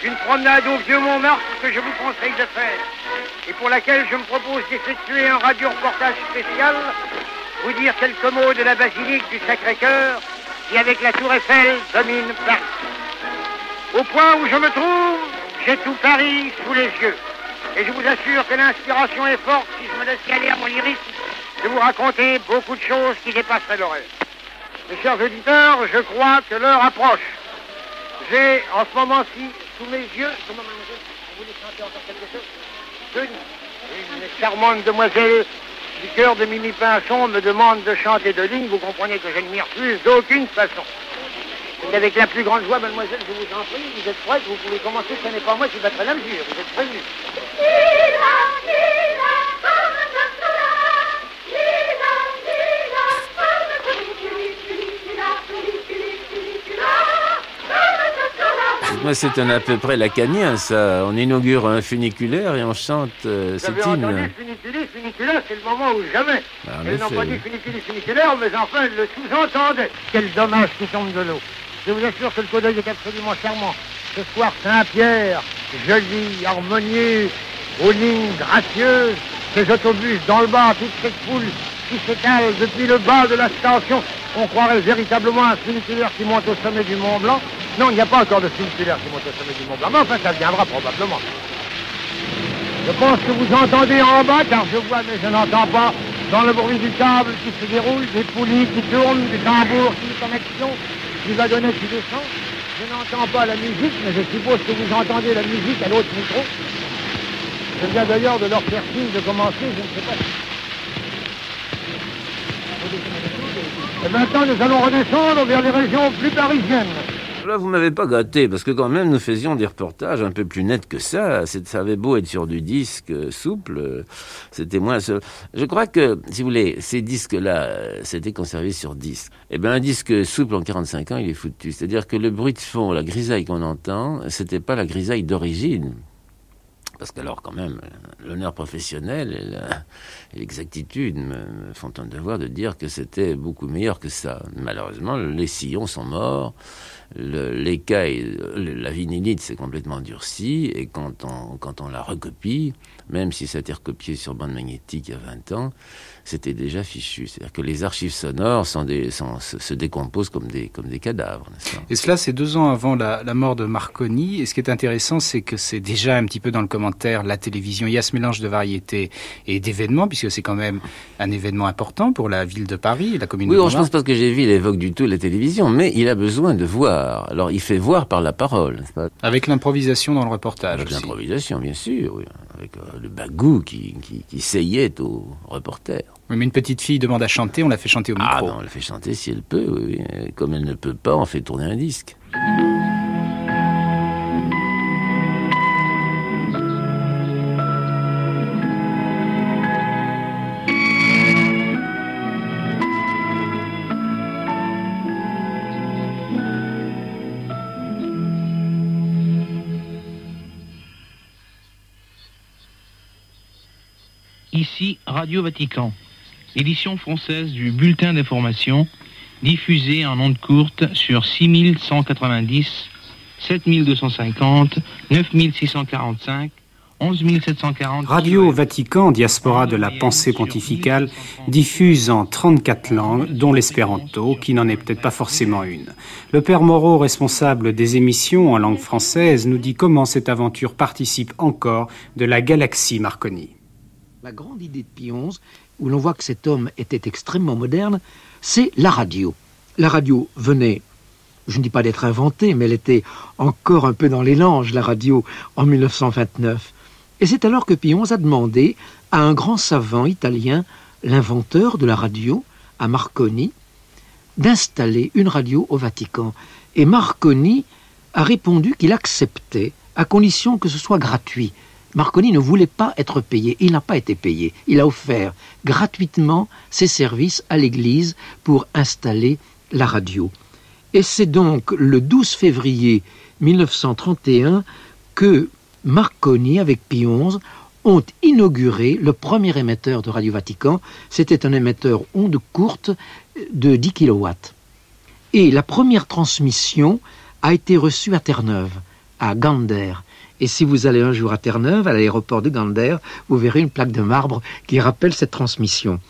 une promenade au vieux Montmartre que je vous conseille de faire et pour laquelle je me propose d'effectuer un radio-reportage spécial, vous dire quelques mots de la basilique du Sacré-Cœur qui, avec la tour Eiffel, domine Paris. Au point où je me trouve, j'ai tout Paris sous les yeux. Et je vous assure que l'inspiration est forte si je me laisse aller à mon lyrisme de vous raconter beaucoup de choses qui dépasseraient l'oreille. Mes chers auditeurs, je crois que l'heure approche. J'ai en ce moment-ci mes yeux, comment vous voulez chanter encore quelque chose? Une charmante demoiselle du cœur de Mimi Pinson me demande de chanter de ligne. Vous comprenez que je ne m'y refuse d'aucune façon. Et avec la plus grande joie, mademoiselle, je vous en prie, vous êtes prête, vous pouvez commencer, ce n'est pas moi qui battrai la mesure, vous êtes prévenus. Moi, c'est à peu près lacanien, ça. On inaugure un funiculaire et on chante euh, cet hymne. entendu funiculaire, funiculaire, c'est le moment où jamais. Ah, Elles n'ont pas dit funiculaire, funiculaire, mais enfin, elles le sous-entendaient. Quel dommage qui tombe de l'eau. Je vous assure que le coup d'œil est absolument charmant. Ce soir, Saint-Pierre, joli, harmonieux, aux lignes gracieuses, ces autobus dans le bas, toute cette foule qui s'étale depuis le bas de la station. On croirait véritablement un funiculaire qui monte au sommet du Mont Blanc. Non, il n'y a pas encore de funiculaire qui monte au sommet du Mont Blanc, mais enfin, ça viendra probablement. Je pense que vous entendez en bas, car je vois, mais je n'entends pas, dans le bruit du câble qui se déroule, des poulies qui tournent, des tambours qui sont en action, du wagonnet qui descend. Je n'entends pas la musique, mais je suppose que vous entendez la musique à l'autre micro. Je viens d'ailleurs de leur faire signe de commencer, je ne sais pas. Et maintenant, nous allons redescendre vers les régions plus parisiennes. Là, vous m'avez pas gâté, parce que quand même, nous faisions des reportages un peu plus nets que ça. Ça avait beau être sur du disque euh, souple, euh, c'était moins... Je crois que, si vous voulez, ces disques-là, euh, c'était conservé sur disque. Eh bien, un disque souple en 45 ans, il est foutu. C'est-à-dire que le bruit de fond, la grisaille qu'on entend, c'était pas la grisaille d'origine. Parce qu'alors, quand même, l'honneur professionnel et l'exactitude me, font un devoir de dire que c'était beaucoup meilleur que ça. Malheureusement, les sillons sont morts, l'écaille, le- la vinylite s'est complètement durcie, et quand on, quand on la recopie, même si ça a été recopié sur bande magnétique il y a 20 ans, c'était déjà fichu. C'est-à-dire que les archives sonores sont des, sont- se, se décomposent comme des, comme des cadavres. pas? Et cela, c'est deux ans avant la, la mort de Marconi. Et ce qui est intéressant, c'est que c'est déjà un petit peu dans le commentaire la télévision. Il y a ce mélange de variété et d'événements, puisque c'est quand même un événement important pour la ville de Paris, la commune Oui, de je pense pas que j'ai vu, il évoque du tout la télévision, mais il a besoin de voir. Alors, il fait voir par la parole, pas? Avec l'improvisation dans le reportage Avec l'improvisation, bien sûr, oui. Avec euh, le bagou qui, qui, qui seyait au reporter. Oui, mais une petite fille demande à chanter, on la fait chanter au micro. Ah, ben, on la fait chanter si elle peut, oui, oui. Comme elle ne peut pas, on fait tourner un disque. Ici Radio Vatican, édition française du Bulletin d'information, diffusée en ondes courtes sur 6190, 7250, 9645, 11740. Radio Vatican, diaspora de la pensée pontificale, diffuse en 34 langues, dont l'espéranto, qui n'en est peut-être pas forcément une. Le père Moreau, responsable des émissions en langue française, nous dit comment cette aventure participe encore de la galaxie Marconi. La grande idée de Pie où l'on voit que cet homme était extrêmement moderne, c'est la radio. La radio venait, je ne dis pas d'être inventée, mais elle était encore un peu dans les langes, la radio, en 1929. Et c'est alors que Pie a demandé à un grand savant italien, l'inventeur de la radio, à Marconi, d'installer une radio au Vatican. Et Marconi a répondu qu'il acceptait, à condition que ce soit gratuit. Marconi ne voulait pas être payé, il n'a pas été payé. Il a offert gratuitement ses services à l'Église pour installer la radio. Et c'est donc le 12 février 1931 que Marconi, avec Pie XI, ont inauguré le premier émetteur de Radio Vatican. C'était un émetteur onde courte de 10 kW. Et la première transmission a été reçue à Terre-Neuve, à Gander. Et si vous allez un jour à Terre-Neuve, à l'aéroport de Gander, vous verrez une plaque de marbre qui rappelle cette transmission.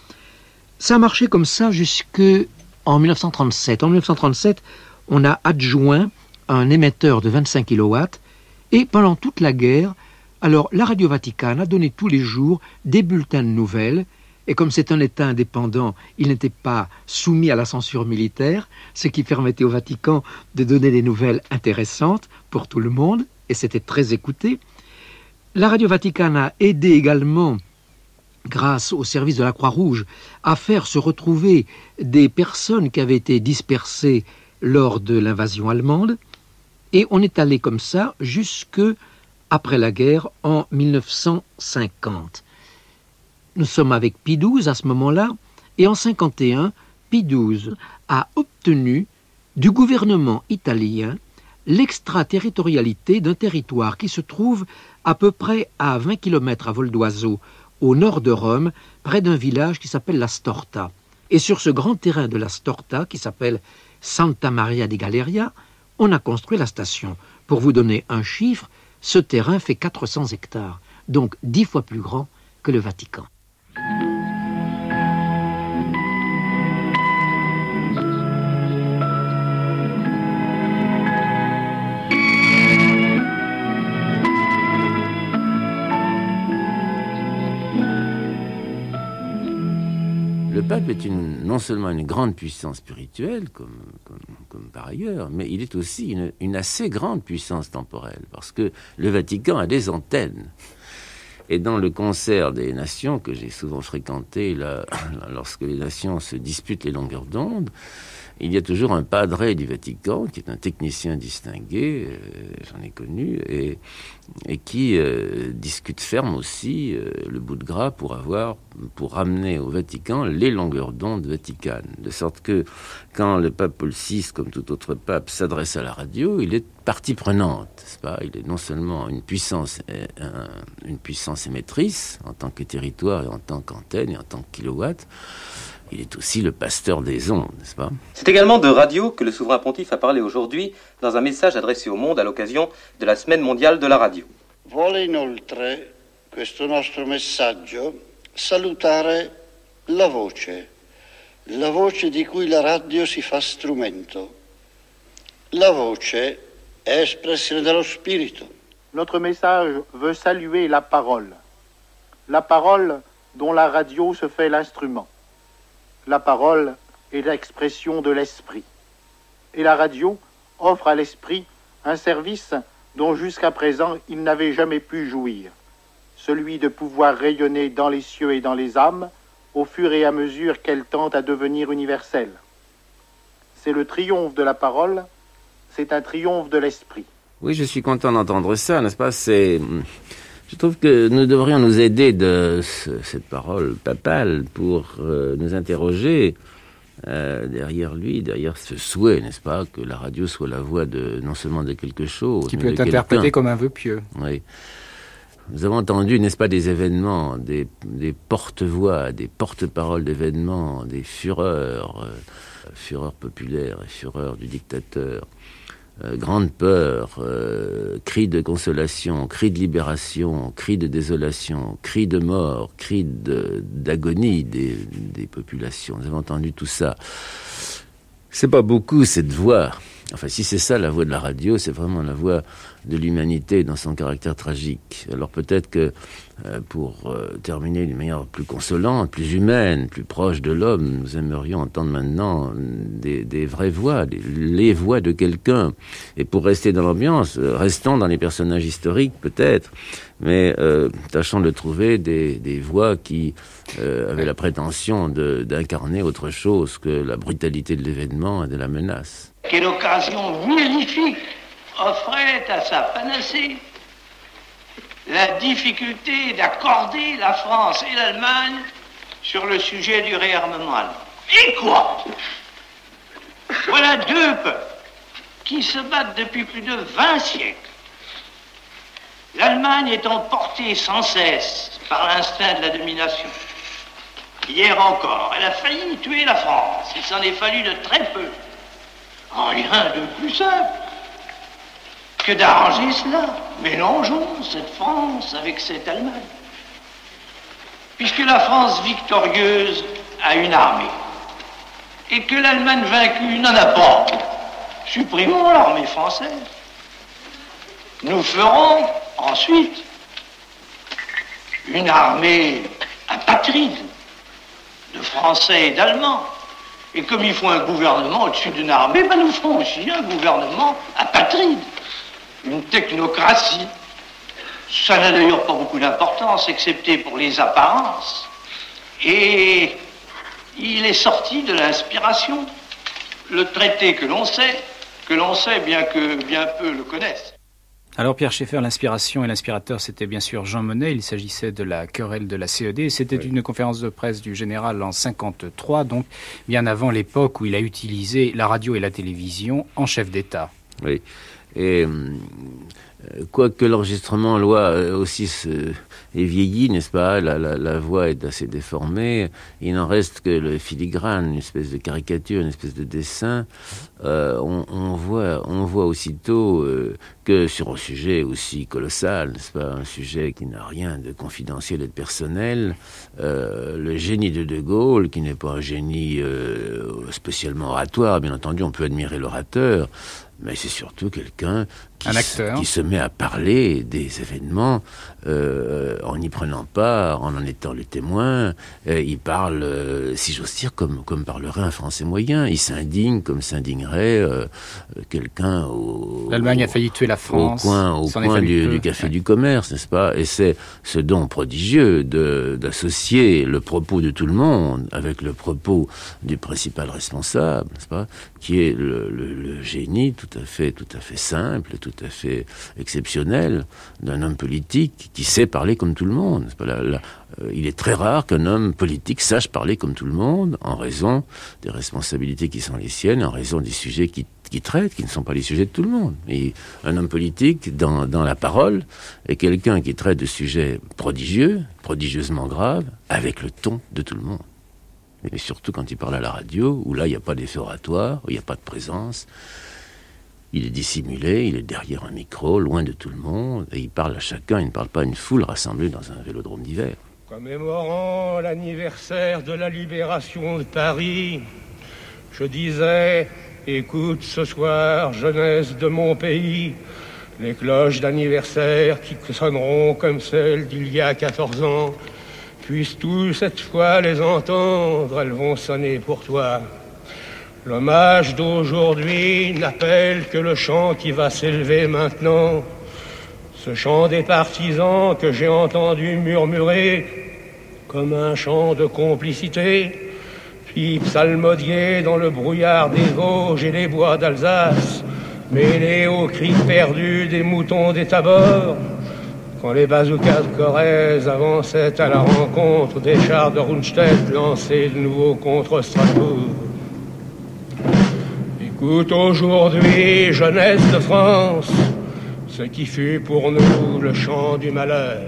Ça a marché comme ça jusqu'en 1937. En 1937, on a adjoint un émetteur de 25 kW et pendant toute la guerre, alors la Radio Vaticane a donné tous les jours des bulletins de nouvelles et comme c'est un État indépendant, il n'était pas soumis à la censure militaire, ce qui permettait au Vatican de donner des nouvelles intéressantes pour tout le monde, et c'était très écouté. La Radio Vaticane a aidé également, grâce au service de la Croix-Rouge, à faire se retrouver des personnes qui avaient été dispersées lors de l'invasion allemande, et on est allé comme ça jusque après la guerre en 1950. Nous sommes avec Pie XII à ce moment-là, et en 51, Pie XII a obtenu du gouvernement italien l'extraterritorialité d'un territoire qui se trouve à peu près à 20 km à vol d'oiseau au nord de Rome, près d'un village qui s'appelle la Storta. Et sur ce grand terrain de la Storta, qui s'appelle Santa Maria di Galeria, on a construit la station. Pour vous donner un chiffre, ce terrain fait 400 hectares, donc dix fois plus grand que le Vatican. Le pape est non seulement une grande puissance spirituelle, comme, par ailleurs, mais il est aussi une, assez grande puissance temporelle, parce que le Vatican a des antennes. Et dans le concert des nations que j'ai souvent fréquenté, lorsque les nations se disputent les longueurs d'onde, il y a toujours un padre du Vatican qui est un technicien distingué, euh, j'en ai connu, et, qui euh, discute ferme aussi euh, le bout de gras pour avoir, pour ramener au Vatican les longueurs d'onde vaticanes, de sorte que quand le pape Paul VI, comme tout autre pape, s'adresse à la radio, il est partie prenante, n'est-ce pas? Il est non seulement une puissance, un, une puissance émettrice en tant que territoire et en tant qu'antenne et en tant que kilowatt il est aussi le pasteur des ondes, n'est-ce pas? C'est également de radio que le souverain pontife a parlé aujourd'hui dans un message adressé au monde à l'occasion de la Semaine mondiale de la radio. Vuole inoltre questo nostro messaggio salutare la voce, la voce di cui la radio si fa strumento. La voce è espressione dello spirito. Notre message veut saluer la parole, la parole dont la radio se fait l'instrument la parole est l'expression de l'esprit. Et la radio offre à l'esprit un service dont jusqu'à présent il n'avait jamais pu jouir, celui de pouvoir rayonner dans les cieux et dans les âmes au fur et à mesure qu'elle tente à devenir universelle. C'est le triomphe de la parole, c'est un triomphe de l'esprit. Oui, je suis content d'entendre ça, n'est-ce pas? C'est je trouve que nous devrions nous aider de cette parole papale pour euh, nous interroger euh, derrière lui, derrière ce souhait, n'est-ce pas, que la radio soit la voix de non seulement de quelque chose, qui peut être interprété comme un vœu pieux. Oui. Nous avons entendu, n'est-ce pas, des événements, des, des porte-voix, des porte-paroles d'événements, des fureurs, euh, fureurs populaires et fureurs du dictateur. Euh, grande peur, euh, cri de consolation, cri de libération, cri de désolation, cri de mort, cri d'agonie des, populations. Nous avons entendu tout ça. C'est pas beaucoup cette voix. Enfin, si c'est ça la voix de la radio, c'est vraiment la voix de l'humanité dans son caractère tragique. Alors peut-être que euh, pour euh, terminer d'une manière plus consolante, plus humaine, plus proche de l'homme, nous aimerions entendre maintenant des, vraies voix, les voix de quelqu'un. Et pour rester dans l'ambiance, euh, restons dans les personnages historiques peut-être, mais tâchons de trouver des, des voix qui avaient la prétention d'incarner autre chose que la brutalité de l'événement et de la menace. Quelle occasion magnifique offrait à sa panacée la difficulté d'accorder la France et l'Allemagne sur le sujet du réarmement allemand. Et quoi? Voilà deux peuples qui se battent depuis plus de 20 siècles. L'Allemagne étant portée sans cesse par l'instinct de la domination. Hier encore, elle a failli tuer la France. Il s'en est fallu de très peu. Rien de plus simple que d'arranger cela. Mélangeons cette France avec cette Allemagne. Puisque la France victorieuse a une armée et que l'Allemagne vaincue n'en a pas, supprimons l'armée française. Nous ferons ensuite une armée apatride de Français et d'Allemands. Et comme il faut un gouvernement au-dessus d'une armée, ben nous ferons aussi un gouvernement apatride une technocratie. Ça n'a d'ailleurs pas beaucoup d'importance, excepté pour les apparences. Et il est sorti de l'inspiration. Le traité que l'on sait, que l'on sait bien que bien peu le connaissent. Alors Pierre Schaeffer, l'inspiration et l'inspirateur, c'était bien sûr Jean Monnet. Il s'agissait de la querelle de la CED. C'était une conférence de presse du général en 53, donc bien avant l'époque où il a utilisé la radio et la télévision en chef d'État. Oui. Et euh, quoique l'enregistrement loi euh, aussi se, est vieilli, n'est-ce pas la, voix est assez déformée. Il n'en reste que le filigrane, une espèce de caricature, une espèce de dessin. Euh, on, voit, on voit aussitôt que sur un sujet aussi colossal, n'est-ce pas, un sujet qui n'a rien de confidentiel et de personnel, le génie de De Gaulle, qui n'est pas un génie spécialement oratoire, bien entendu, on peut admirer l'orateur, mais c'est surtout quelqu'un Un acteur. qui se met à parler des événements euh, en n'y prenant part, en en étant le témoin. Euh, il parle, euh, si j'ose dire, comme, comme parlerait un Français moyen. Il s'indigne comme s'indignerait euh, quelqu'un au, L'Allemagne a failli tuer la France. au coin, au coin du, du café Ouais. du commerce, n'est-ce pas? Et c'est ce don prodigieux d'associer le propos de tout le monde avec le propos du principal responsable, n'est-ce pas? Qui est le, le- le génie tout à fait, tout à fait simple, tout à fait exceptionnel d'un homme politique qui sait parler comme tout le monde. euh, il est très rare qu'un homme politique sache parler comme tout le monde en raison des responsabilités qui sont les siennes, en raison des sujets qui qui traite, qui ne sont pas les sujets de tout le monde. Et un homme politique, dans, dans la parole, est quelqu'un qui traite de sujets prodigieux, prodigieusement graves, avec le ton de tout le monde. Et surtout quand il parle à la radio, où là, il n'y a pas d'effet oratoire, où il n'y a pas de présence. Il est dissimulé, il est derrière un micro, loin de tout le monde, et il parle à chacun, il ne parle pas à une foule rassemblée dans un vélodrome d'hiver. Commémorant l'anniversaire de la libération de Paris, je disais, écoute ce soir, jeunesse de mon pays, les cloches d'anniversaire qui sonneront comme celles d'il y a 14 ans, puissent tous cette fois les entendre, elles vont sonner pour toi. L'hommage d'aujourd'hui n'appelle que le chant qui va s'élever maintenant. Ce chant des partisans que j'ai entendu murmurer comme un chant de complicité, puis psalmodier dans le brouillard des Vosges et des bois d'Alsace, mêlé aux cris perdus des moutons des tabords, quand les bazookas de Corrèze avançaient à la rencontre des chars de Rundstedt lancés de nouveau contre Strasbourg. Écoute aujourd'hui, jeunesse de France, ce qui fut pour nous le chant du malheur.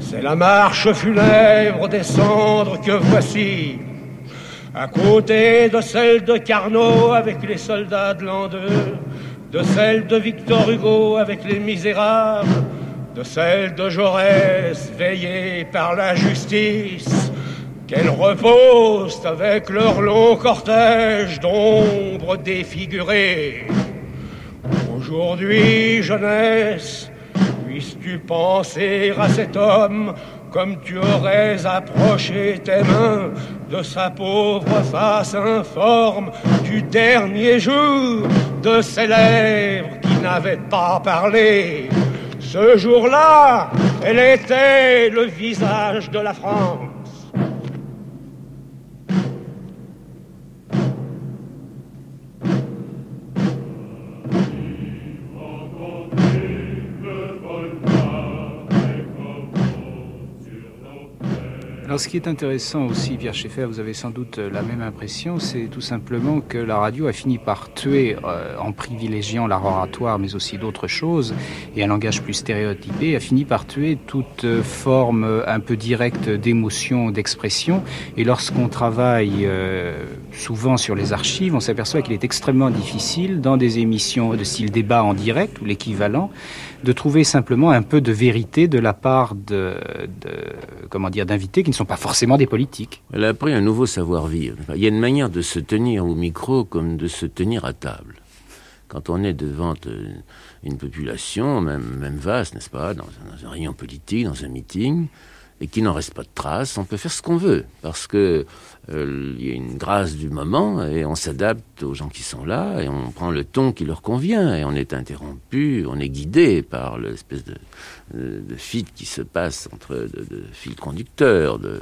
C'est la marche funèbre des cendres que voici, à côté de celle de Carnot avec les soldats de l'an 2, de celle de Victor Hugo avec les misérables, de celle de Jaurès veillée par la justice, qu'elles reposent avec leur long cortège d'ombres défigurées. Aujourd'hui, jeunesse, puisses-tu penser à cet homme comme tu aurais approché tes mains de sa pauvre face informe du dernier jour, de ses lèvres qui n'avaient pas parlé? Ce jour-là, elle était le visage de la France. Alors ce qui est intéressant aussi, Pierre Schaeffer, vous avez sans doute la même impression, c'est tout simplement que la radio a fini par tuer, euh, en privilégiant l'art oratoire, mais aussi d'autres choses, et un langage plus stéréotypé, a fini par tuer toute euh, forme euh, un peu directe d'émotion, d'expression. Et lorsqu'on travaille euh, souvent sur les archives, on s'aperçoit qu'il est extrêmement difficile, dans des émissions de style débat en direct ou l'équivalent, de trouver simplement un peu de vérité de la part de, comment dire, d'invités qui ne sont pas forcément des politiques. Elle a appris un nouveau savoir-vivre. Il y a une manière de se tenir au micro comme de se tenir à table. Quand on est devant euh, une population, même, même vaste, n'est-ce pas, dans un, dans un rayon politique, dans un meeting, et qu'il n'en reste pas de traces, on peut faire ce qu'on veut, parce que euh, y a une grâce du moment et on s'adapte aux gens qui sont là et on prend le ton qui leur convient et on est interrompu, on est guidé par l'espèce de, de, fil qui se passe entre fil conducteur, euh,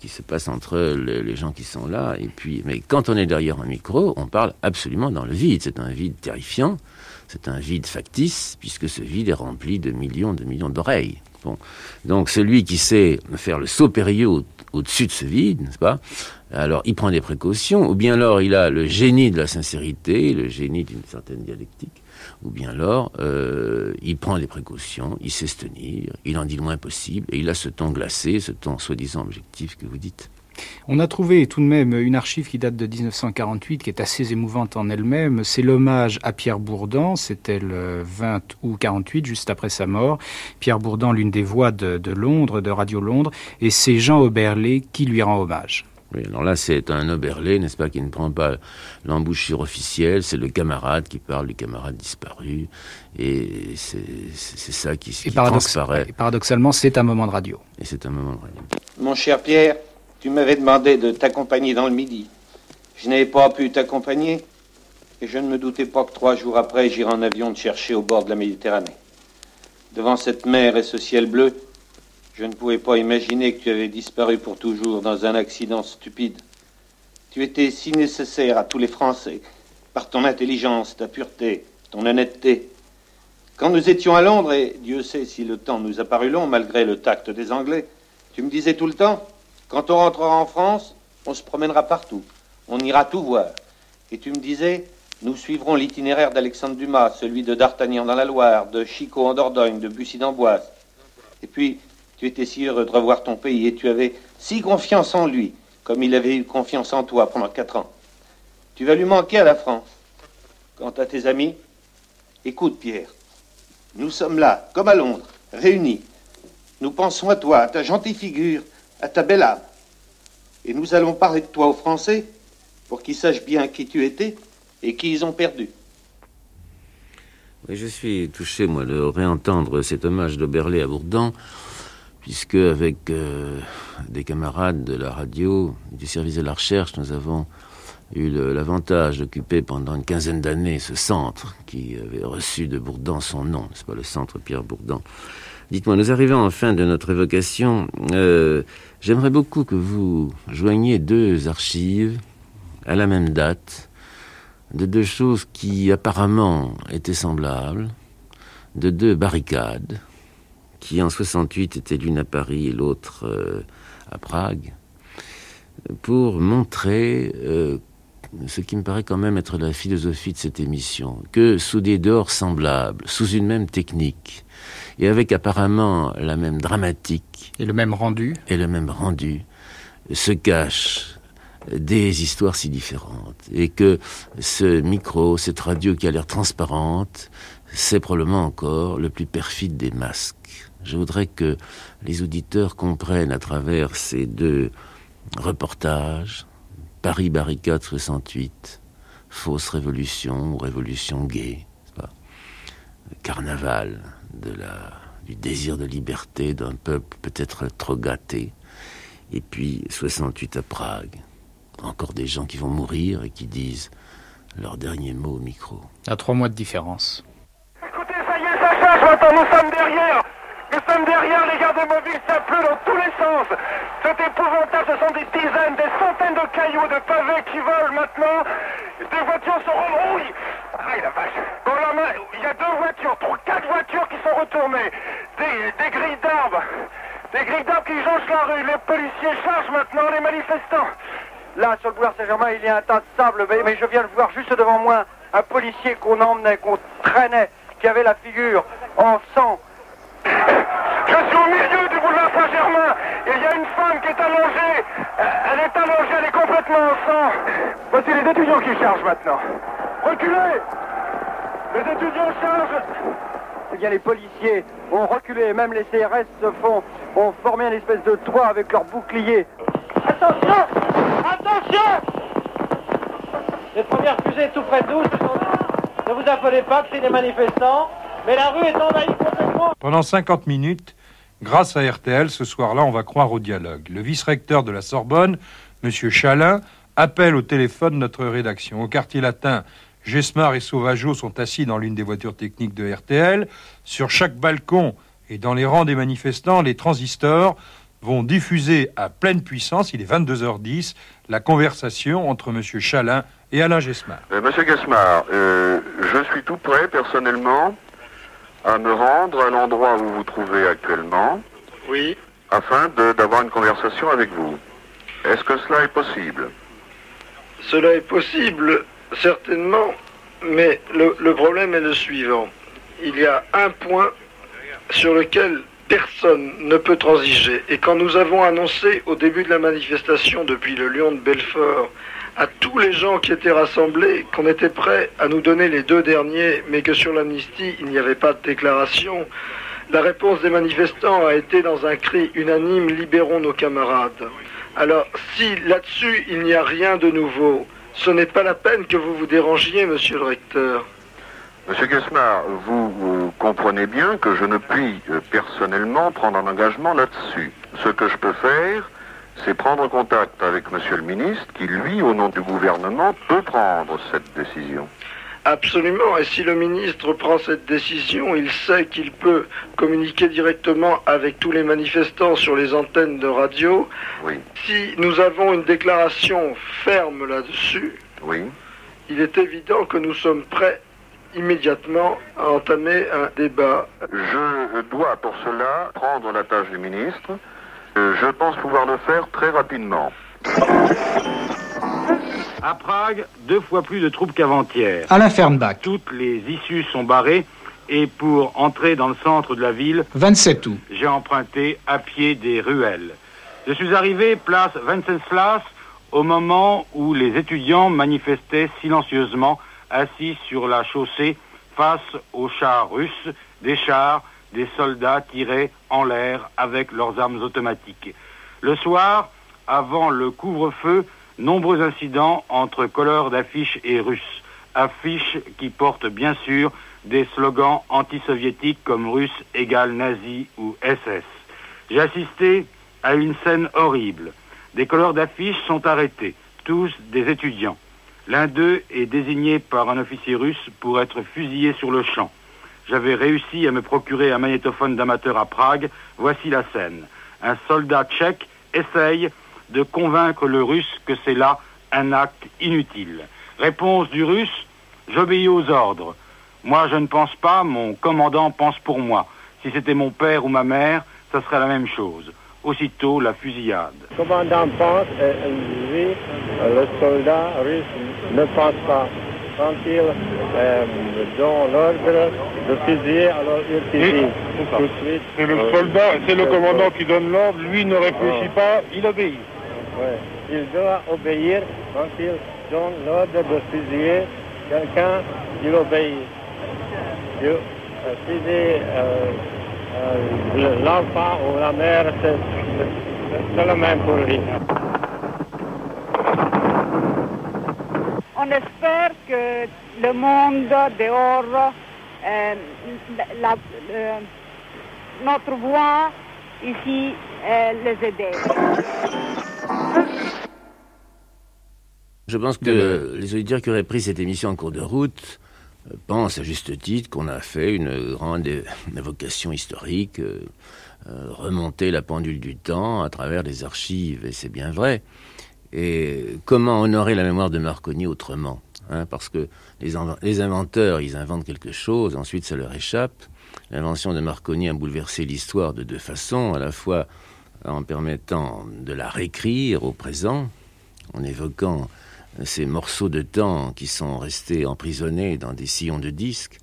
qui se passe entre le- les gens qui sont là et puis. Mais quand on est derrière un micro, on parle absolument dans le vide. C'est un vide terrifiant. C'est un vide factice, puisque ce vide est rempli de millions de millions d'oreilles. Donc celui qui sait faire le saut périlleux au- au-dessus de ce vide, n'est-ce pas Alors il prend des précautions, ou bien alors il a le génie de la sincérité, le génie d'une certaine dialectique, ou bien alors euh, il prend des précautions, il sait se tenir, il en dit le moins possible, et il a ce ton glacé, ce ton soi-disant objectif que vous dites. On a trouvé tout de même une archive qui date de 1948, qui est assez émouvante en elle-même. C'est l'hommage à Pierre Bourdan. C'était le 20 août 48, juste après sa mort. Pierre Bourdan, l'une des voix de, de Londres, de Radio Londres, et c'est Jean Oberlé qui lui rend hommage. Oui, alors là, c'est un Oberlé, n'est-ce pas, qui ne prend pas l'embouchure officielle, c'est le camarade qui parle du camarade disparu, et c'est ça qui, qui Et, paradox- transparaît. et paradoxalement, c'est un moment de radio. Et c'est un moment de radio. Mon cher Pierre, tu m'avais demandé de t'accompagner dans le midi. Je n'avais pas pu t'accompagner et je ne me doutais pas que trois jours après, j'irais en avion te chercher au bord de la Méditerranée. Devant cette mer et ce ciel bleu, je ne pouvais pas imaginer que tu avais disparu pour toujours dans un accident stupide. Tu étais si nécessaire à tous les Français par ton intelligence, ta pureté, ton honnêteté. Quand nous étions à Londres, et Dieu sait si le temps nous a paru long malgré le tact des Anglais, tu me disais tout le temps, quand on rentrera en France, on se promènera partout, on ira tout voir. Et tu me disais, nous suivrons l'itinéraire d'Alexandre Dumas, celui de D'Artagnan dans la Loire, de Chicot en Dordogne, de Bussy d'Amboise. Et puis, tu étais si heureux de revoir ton pays et tu avais si confiance en lui, comme il avait eu confiance en toi pendant quatre ans. Tu vas lui manquer à la France. Quant à tes amis, écoute, Pierre, nous sommes là, comme à Londres, réunis. Nous pensons à toi, à ta gentille figure, à ta belle âme. Et nous allons parler de toi aux Français pour qu'ils sachent bien qui tu étais et qui ils ont perdu. Oui, je suis touché, moi, de réentendre cet hommage d'Oberlé à Bourdan, puisque avec euh, des camarades de la radio, du service de la recherche, nous avons eu l'avantage d'occuper pendant une quinzaine d'années ce centre qui avait reçu de Bourdan son nom, n'est-ce pas, le centre Pierre Bourdan. Dites-moi, nous arrivons en fin de notre évocation. Euh, J'aimerais beaucoup que vous joigniez deux archives à la même date, de deux choses qui apparemment étaient semblables, de deux barricades, qui en 68 étaient l'une à Paris et l'autre euh, à Prague, pour montrer euh, ce qui me paraît quand même être la philosophie de cette émission, que sous des dehors semblables, sous une même technique, et avec apparemment la même dramatique, et le même rendu, et le même rendu, se cachent des histoires si différentes, et que ce micro, cette radio qui a l'air transparente, c'est probablement encore le plus perfide des masques. Je voudrais que les auditeurs comprennent à travers ces deux reportages, Paris barricade 68, fausse révolution ou révolution gay, pas carnaval de la, du désir de liberté d'un peuple peut-être trop gâté, et puis 68 à Prague, encore des gens qui vont mourir et qui disent leur dernier mot au micro. À trois mois de différence. Écoutez, ça y est, ça change maintenant, nous sommes derrière. Nous sommes derrière, les gardes mobiles, ça pleut dans tous les sens. C'est épouvantable, ce sont des dizaines, des centaines de cailloux, de pavés qui volent maintenant. Des voitures se rebrouillent. Ah, la vache. Il y a deux voitures, trois, quatre voitures qui sont retournées. Des, des grilles d'arbres. Des grilles d'arbres qui jonchent la rue. Les policiers chargent maintenant les manifestants. Là, sur le boulevard Saint-Germain, il y a un tas de sable, mais, je viens de voir juste devant moi un policier qu'on emmenait, qu'on traînait, qui avait la figure en sang. Je suis au milieu du boulevard Saint-Germain et il y a une femme qui est allongée. Elle est allongée, elle est complètement en sang. Voici les étudiants qui chargent maintenant. Reculez Les étudiants chargent Eh bien, les policiers ont reculé, même les CRS se font, ont formé une espèce de toit avec leurs boucliers. Attention Attention Les premières fusées tout près de nous, ce sont- ne vous affolez pas que c'est des manifestants, mais la rue est envahie complètement. Pendant 50 minutes, grâce à RTL, ce soir-là, on va croire au dialogue. Le vice-recteur de la Sorbonne, M. Chalin, appelle au téléphone notre rédaction. Au quartier latin, Gesmar et Sauvageau sont assis dans l'une des voitures techniques de RTL. Sur chaque balcon et dans les rangs des manifestants, les transistors vont diffuser à pleine puissance, il est 22h10, la conversation entre M. Chalin et Alain Gesmar. Euh, Monsieur Gasmar, euh, je suis tout prêt personnellement à me rendre à l'endroit où vous vous trouvez actuellement. Oui. Afin d'avoir une conversation avec vous. Est-ce que cela est possible? Cela est possible, certainement, mais le, problème est le suivant. Il y a un point sur lequel personne ne peut transiger. Et quand nous avons annoncé au début de la manifestation depuis le Lion de Belfort à tous les gens qui étaient rassemblés qu'on était prêts à nous donner les deux derniers, mais que sur l'amnistie, il n'y avait pas de déclaration, la réponse des manifestants a été dans un cri unanime Libérons nos camarades. Alors, si là-dessus il n'y a rien de nouveau, ce n'est pas la peine que vous vous dérangiez, monsieur le recteur. Monsieur Gesmar, vous, vous comprenez bien que je ne puis euh, personnellement prendre un engagement là-dessus. Ce que je peux faire, c'est prendre contact avec monsieur le ministre qui, lui, au nom du gouvernement, peut prendre cette décision. Absolument. Et si le ministre prend cette décision, il sait qu'il peut communiquer directement avec tous les manifestants sur les antennes de radio. Oui. Si nous avons une déclaration ferme là-dessus, Oui. il est évident que nous sommes prêts immédiatement à entamer un débat. Je dois pour cela prendre la tâche du ministre. Je pense pouvoir le faire très rapidement. À Prague, deux fois plus de troupes qu'avant-hier. Alain Fernbach. Toutes les issues sont barrées et pour entrer dans le centre de la ville, 27 août. j'ai emprunté à pied des ruelles. Je suis arrivé place Wenceslas au moment où les étudiants manifestaient silencieusement assis sur la chaussée face aux chars russes, des chars, des soldats tirés en l'air avec leurs armes automatiques. Le soir, avant le couvre-feu, nombreux incidents entre colleurs d'affiches et russes. Affiches qui portent bien sûr des slogans antisoviétiques comme russe égale nazi ou SS. J'ai assisté à une scène horrible. Des colleurs d'affiches sont arrêtés, tous des étudiants. L'un d'eux est désigné par un officier russe pour être fusillé sur le champ. J'avais réussi à me procurer un magnétophone d'amateur à Prague. Voici la scène. Un soldat tchèque essaye de convaincre le russe que c'est là un acte inutile. Réponse du russe, j'obéis aux ordres. Moi, je ne pense pas, mon commandant pense pour moi. Si c'était mon père ou ma mère, ça serait la même chose. Aussitôt, la fusillade. Le commandant pense et lui, le soldat russe ne pense pas. Quand il euh, donne l'ordre de fusiller, alors il fusille. Tout de suite. C'est le Euh, soldat, c'est le euh, commandant qui donne l'ordre, lui ne réfléchit pas, il obéit. Il doit obéir quand il donne l'ordre de fusiller quelqu'un, il obéit. Euh, euh, l'enfant ou la mère, c'est le même pour lui. On espère que le monde dehors, euh, notre voix ici, les aider. Je pense que les auditeurs qui auraient pris cette émission en cours de route euh, pensent à juste titre qu'on a fait une grande évocation historique, euh, euh, remonter la pendule du temps à travers les archives, et c'est bien vrai. Et comment honorer la mémoire de Marconi autrement hein, Parce que les, les inventeurs, ils inventent quelque chose, ensuite ça leur échappe. L'invention de Marconi a bouleversé l'histoire de deux façons, à la fois en permettant de la réécrire au présent, en évoquant ces morceaux de temps qui sont restés emprisonnés dans des sillons de disques,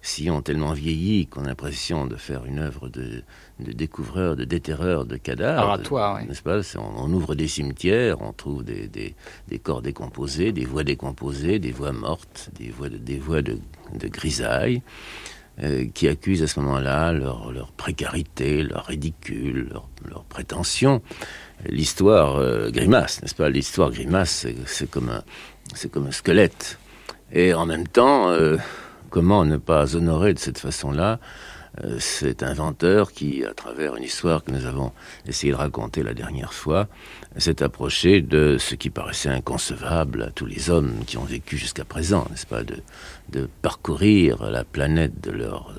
sillons tellement vieillis qu'on a l'impression de faire une œuvre de, de découvreur, de déterreur de cadavres. Oratoire, oui. N'est-ce pas? C'est- on, on ouvre des cimetières, on trouve des, des- des corps décomposés, des voix décomposées, des voix mortes, des voix de, des voix de, de grisailles, euh, qui accusent à ce moment-là leur, précarité, leur ridicule, leur, leur prétention. L'histoire euh, grimace, n'est-ce pas? L'histoire grimace, c'est- comme, un- comme un squelette. Et en même temps, euh, comment ne pas honorer de cette façon-là cet inventeur qui, à travers une histoire que nous avons essayé de raconter la dernière fois, s'est approché de ce qui paraissait inconcevable à tous les hommes qui ont vécu jusqu'à présent, n'est-ce pas, de, parcourir la planète de leurs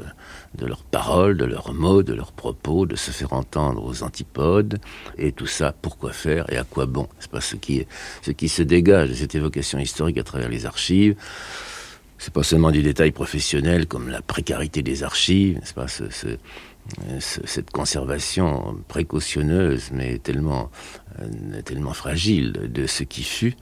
de leurs paroles, de leurs mots, de leurs propos, de se faire entendre aux antipodes, et tout ça, pourquoi faire et à quoi bon? C'est pas ce qui, ce qui se dégage de cette évocation historique à travers les archives. C'est pas seulement du détail professionnel comme la précarité des archives, n'est-ce pas ce- cette conservation précautionneuse mais tellement, euh, tellement fragile de ce qui fut,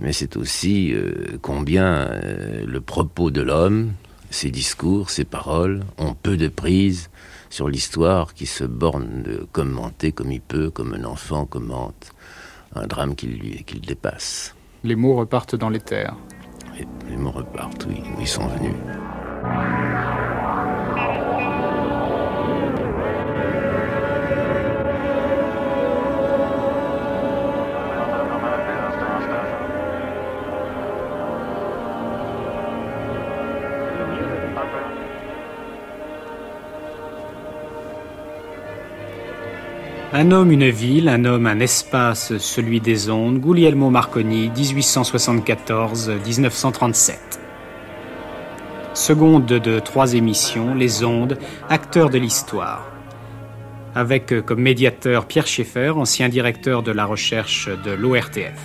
mais c'est aussi euh, combien euh, le propos de l'homme, ses discours, ses paroles ont peu de prise sur l'histoire qui se borne de commenter comme il peut, comme un enfant commente un drame qui lui qui le dépasse. Les mots repartent dans les terres. Et les mots repartent, oui, ils sont venus. Un homme, une ville, un homme, un espace, celui des ondes, Guglielmo Marconi, 1874-1937. Seconde de trois émissions, Les ondes, acteurs de l'histoire. Avec comme médiateur Pierre Schaeffer, ancien directeur de la recherche de l'ORTF.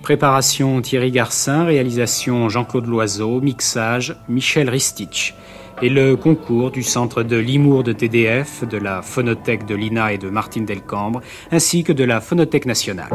Préparation Thierry Garcin, réalisation Jean-Claude Loiseau, mixage Michel Ristich et le concours du Centre de l'Imour de TDF, de la Phonothèque de l'INA et de Martine Delcambre, ainsi que de la Phonothèque nationale.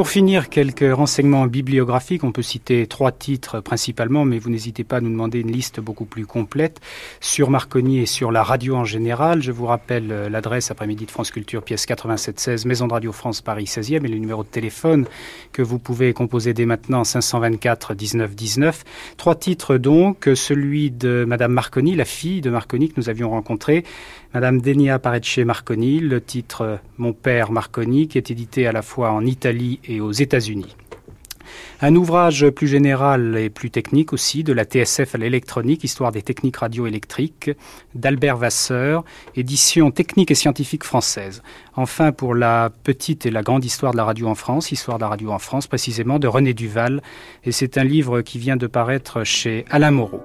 Pour finir, quelques renseignements bibliographiques. On peut citer trois titres principalement, mais vous n'hésitez pas à nous demander une liste beaucoup plus complète sur Marconi et sur la radio en général. Je vous rappelle euh, l'adresse après-midi de France Culture, pièce 8716, Maison de Radio France, Paris 16e, et le numéro de téléphone que vous pouvez composer dès maintenant, 524 19 19. Trois titres donc, celui de Madame Marconi, la fille de Marconi que nous avions rencontrée, Madame Denia Parecce Marconi, le titre Mon père Marconi, qui est édité à la fois en Italie et aux États-Unis. Un ouvrage plus général et plus technique aussi, de la TSF à l'électronique, Histoire des techniques radioélectriques, d'Albert Vasseur, édition technique et scientifique française. Enfin, pour la petite et la grande histoire de la radio en France, Histoire de la radio en France, précisément, de René Duval, et c'est un livre qui vient de paraître chez Alain Moreau.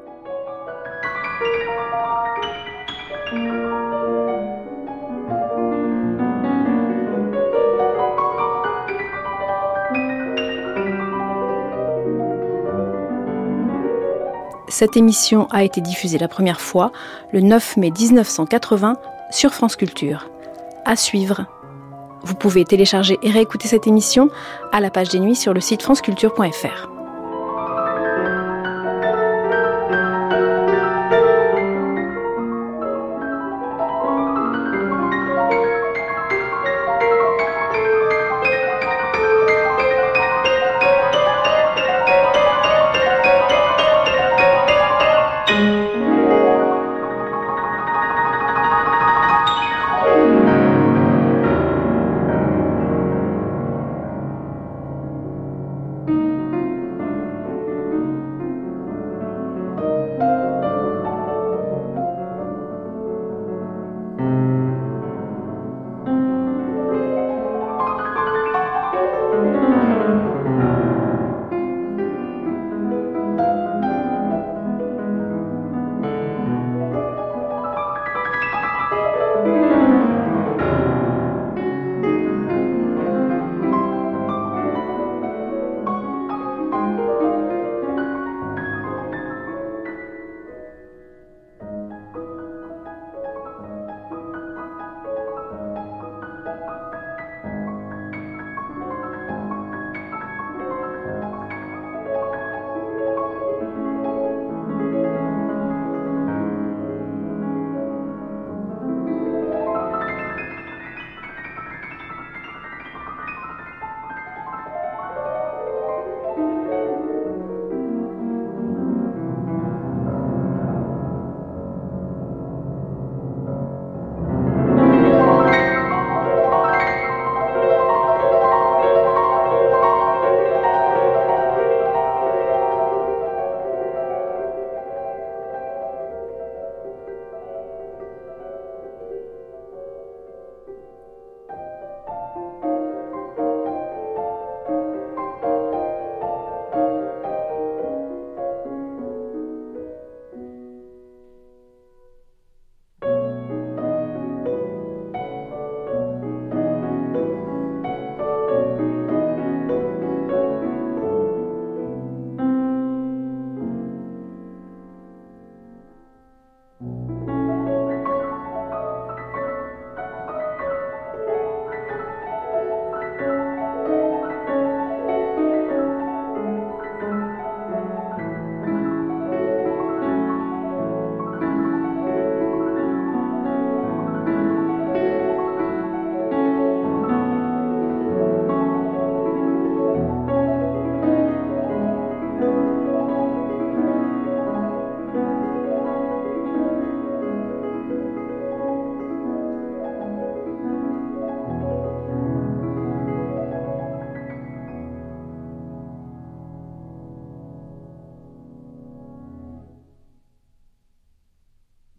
Cette émission a été diffusée la première fois le 9 mai 1980 sur France Culture. À suivre. Vous pouvez télécharger et réécouter cette émission à la page des nuits sur le site franceculture.fr.